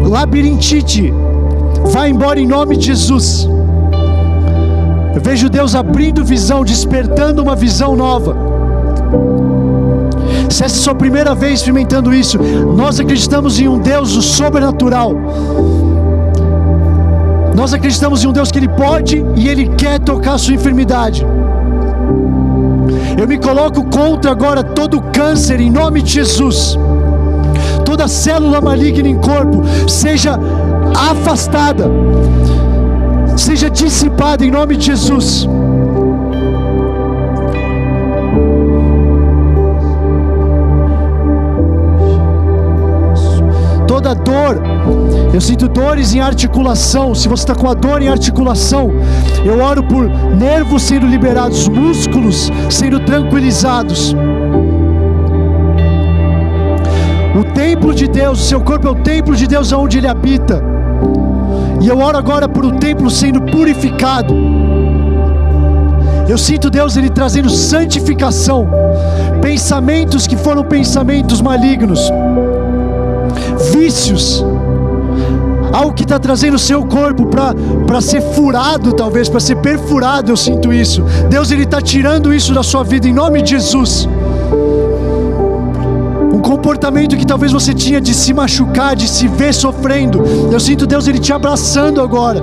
Labirintite vai embora em nome de Jesus. Eu vejo Deus abrindo visão, despertando uma visão nova. Se essa é a sua primeira vez experimentando isso, nós acreditamos em um Deus sobrenatural. Nós acreditamos em um Deus que Ele pode e Ele quer tocar a sua enfermidade. Eu me coloco contra agora todo câncer em nome de Jesus. Toda célula maligna em corpo seja afastada seja dissipada em nome de Jesus. Toda dor, eu sinto dores em articulação. Se você está com a dor em articulação, eu oro por nervos sendo liberados, músculos sendo tranquilizados. O templo de Deus, o seu corpo é o templo de Deus onde Ele habita. E eu oro agora por o templo sendo purificado. Eu sinto Deus ele trazendo santificação, pensamentos que foram pensamentos malignos, vícios, algo que está trazendo o seu corpo para ser furado, talvez, para ser perfurado. Eu sinto isso. Deus ele está tirando isso da sua vida em nome de Jesus comportamento que talvez você tinha de se machucar, de se ver sofrendo. Eu sinto Deus ele te abraçando agora.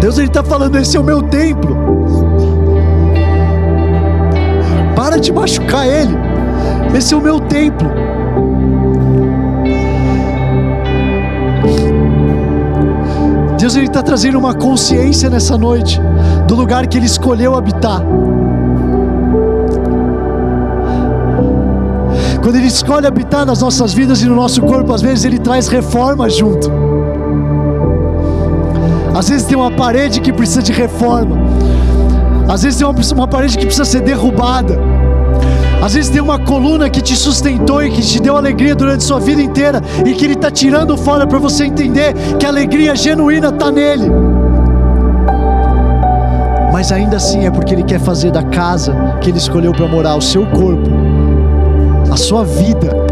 Deus ele está falando: esse é o meu templo. Para de machucar ele. Esse é o meu templo. Deus ele está trazendo uma consciência nessa noite do lugar que Ele escolheu habitar. Quando Ele escolhe habitar nas nossas vidas e no nosso corpo, às vezes Ele traz reforma junto. Às vezes tem uma parede que precisa de reforma. Às vezes tem uma, uma parede que precisa ser derrubada. Às vezes tem uma coluna que te sustentou e que te deu alegria durante sua vida inteira e que Ele está tirando fora para você entender que a alegria genuína está nele. Mas ainda assim é porque Ele quer fazer da casa que Ele escolheu para morar o seu corpo, a sua vida.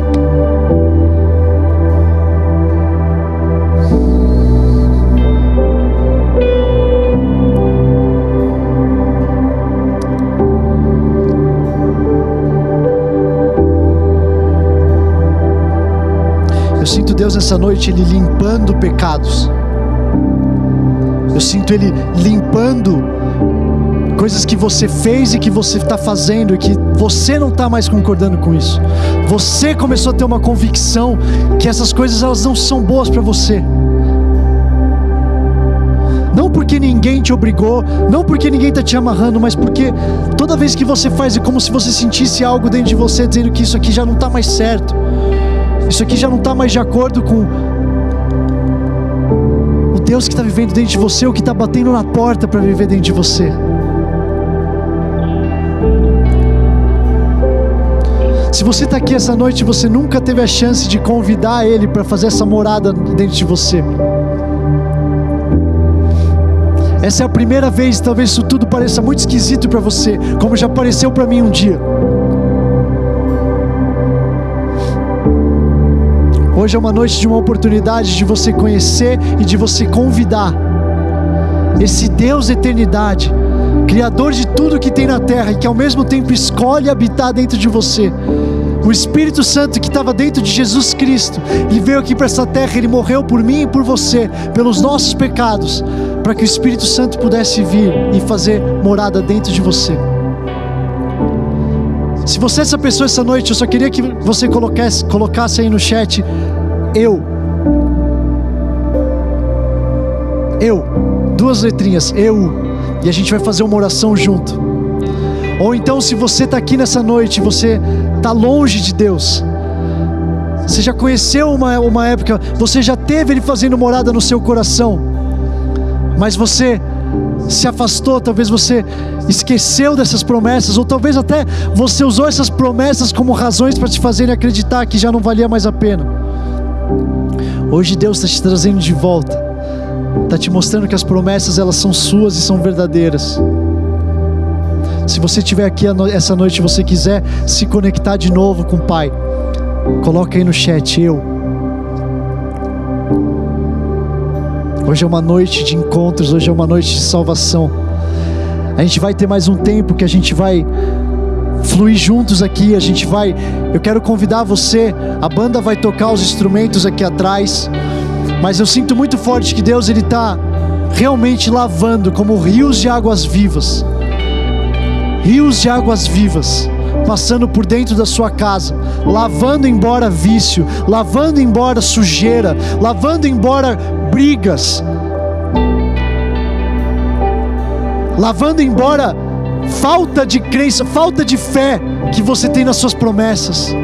Deus nessa noite Ele limpando pecados. Eu sinto Ele limpando coisas que você fez e que você está fazendo e que você não está mais concordando com isso. Você começou a ter uma convicção que essas coisas elas não são boas para você. Não porque ninguém te obrigou, não porque ninguém está te amarrando, mas porque toda vez que você faz é como se você sentisse algo dentro de você dizendo que isso aqui já não está mais certo. Isso aqui já não está mais de acordo com o Deus que está vivendo dentro de você, o que está batendo na porta para viver dentro de você. Se você está aqui essa noite você nunca teve a chance de convidar Ele para fazer essa morada dentro de você, essa é a primeira vez, talvez isso tudo pareça muito esquisito para você, como já pareceu para mim um dia. Hoje é uma noite de uma oportunidade de você conhecer e de você convidar esse Deus eternidade, Criador de tudo que tem na terra e que ao mesmo tempo escolhe habitar dentro de você. O Espírito Santo que estava dentro de Jesus Cristo, ele veio aqui para essa terra, ele morreu por mim e por você, pelos nossos pecados, para que o Espírito Santo pudesse vir e fazer morada dentro de você. Se você é essa pessoa essa noite, eu só queria que você colocasse, colocasse aí no chat eu. Eu. Duas letrinhas, eu. E a gente vai fazer uma oração junto. Ou então, se você está aqui nessa noite, você está longe de Deus. Você já conheceu uma, uma época, você já teve Ele fazendo morada no seu coração, mas você se afastou, talvez você esqueceu dessas promessas, ou talvez até você usou essas promessas como razões para te fazerem acreditar que já não valia mais a pena. Hoje Deus está te trazendo de volta, está te mostrando que as promessas elas são suas e são verdadeiras. Se você estiver aqui essa noite e você quiser se conectar de novo com o Pai, coloca aí no chat eu. Hoje é uma noite de encontros, hoje é uma noite de salvação. A gente vai ter mais um tempo que a gente vai fluir juntos aqui. A gente vai. Eu quero convidar você. A banda vai tocar os instrumentos aqui atrás. Mas eu sinto muito forte que Deus ele está realmente lavando como rios de águas vivas. Rios de águas vivas passando por dentro da sua casa, lavando embora vício, lavando embora sujeira, lavando embora brigas, lavando embora falta de crença, falta de fé que você tem nas suas promessas,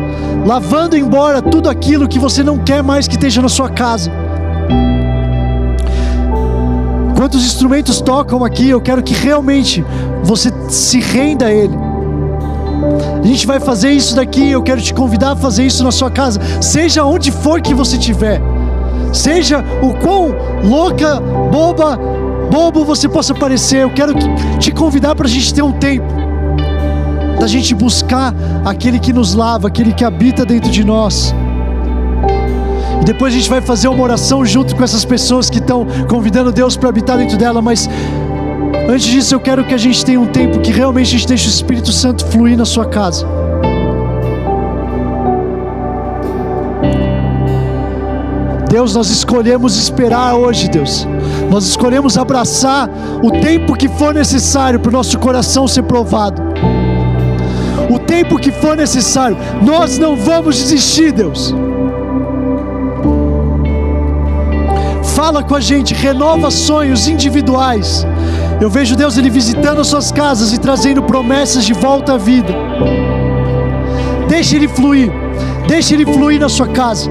lavando embora tudo aquilo que você não quer mais que esteja na sua casa. Quantos instrumentos tocam aqui, eu quero que realmente você se renda a Ele. A gente vai fazer isso daqui, eu quero te convidar a fazer isso na sua casa, seja onde for que você estiver, seja o quão louca, boba, bobo você possa parecer, eu quero te convidar para a gente ter um tempo, da gente buscar aquele que nos lava, aquele que habita dentro de nós. E depois a gente vai fazer uma oração junto com essas pessoas que estão convidando Deus para habitar dentro dela, mas antes disso eu quero que a gente tenha um tempo que realmente a gente deixe o Espírito Santo fluir na sua casa. Deus, nós escolhemos esperar hoje, Deus. Nós escolhemos abraçar o tempo que for necessário para o nosso coração ser provado. o tempo que for necessário. Nós não vamos desistir, Deus. Fala com a gente, renova sonhos individuais. Eu vejo Deus ele visitando as suas casas e trazendo promessas de volta à vida. Deixe ele fluir. Deixe ele fluir na sua casa.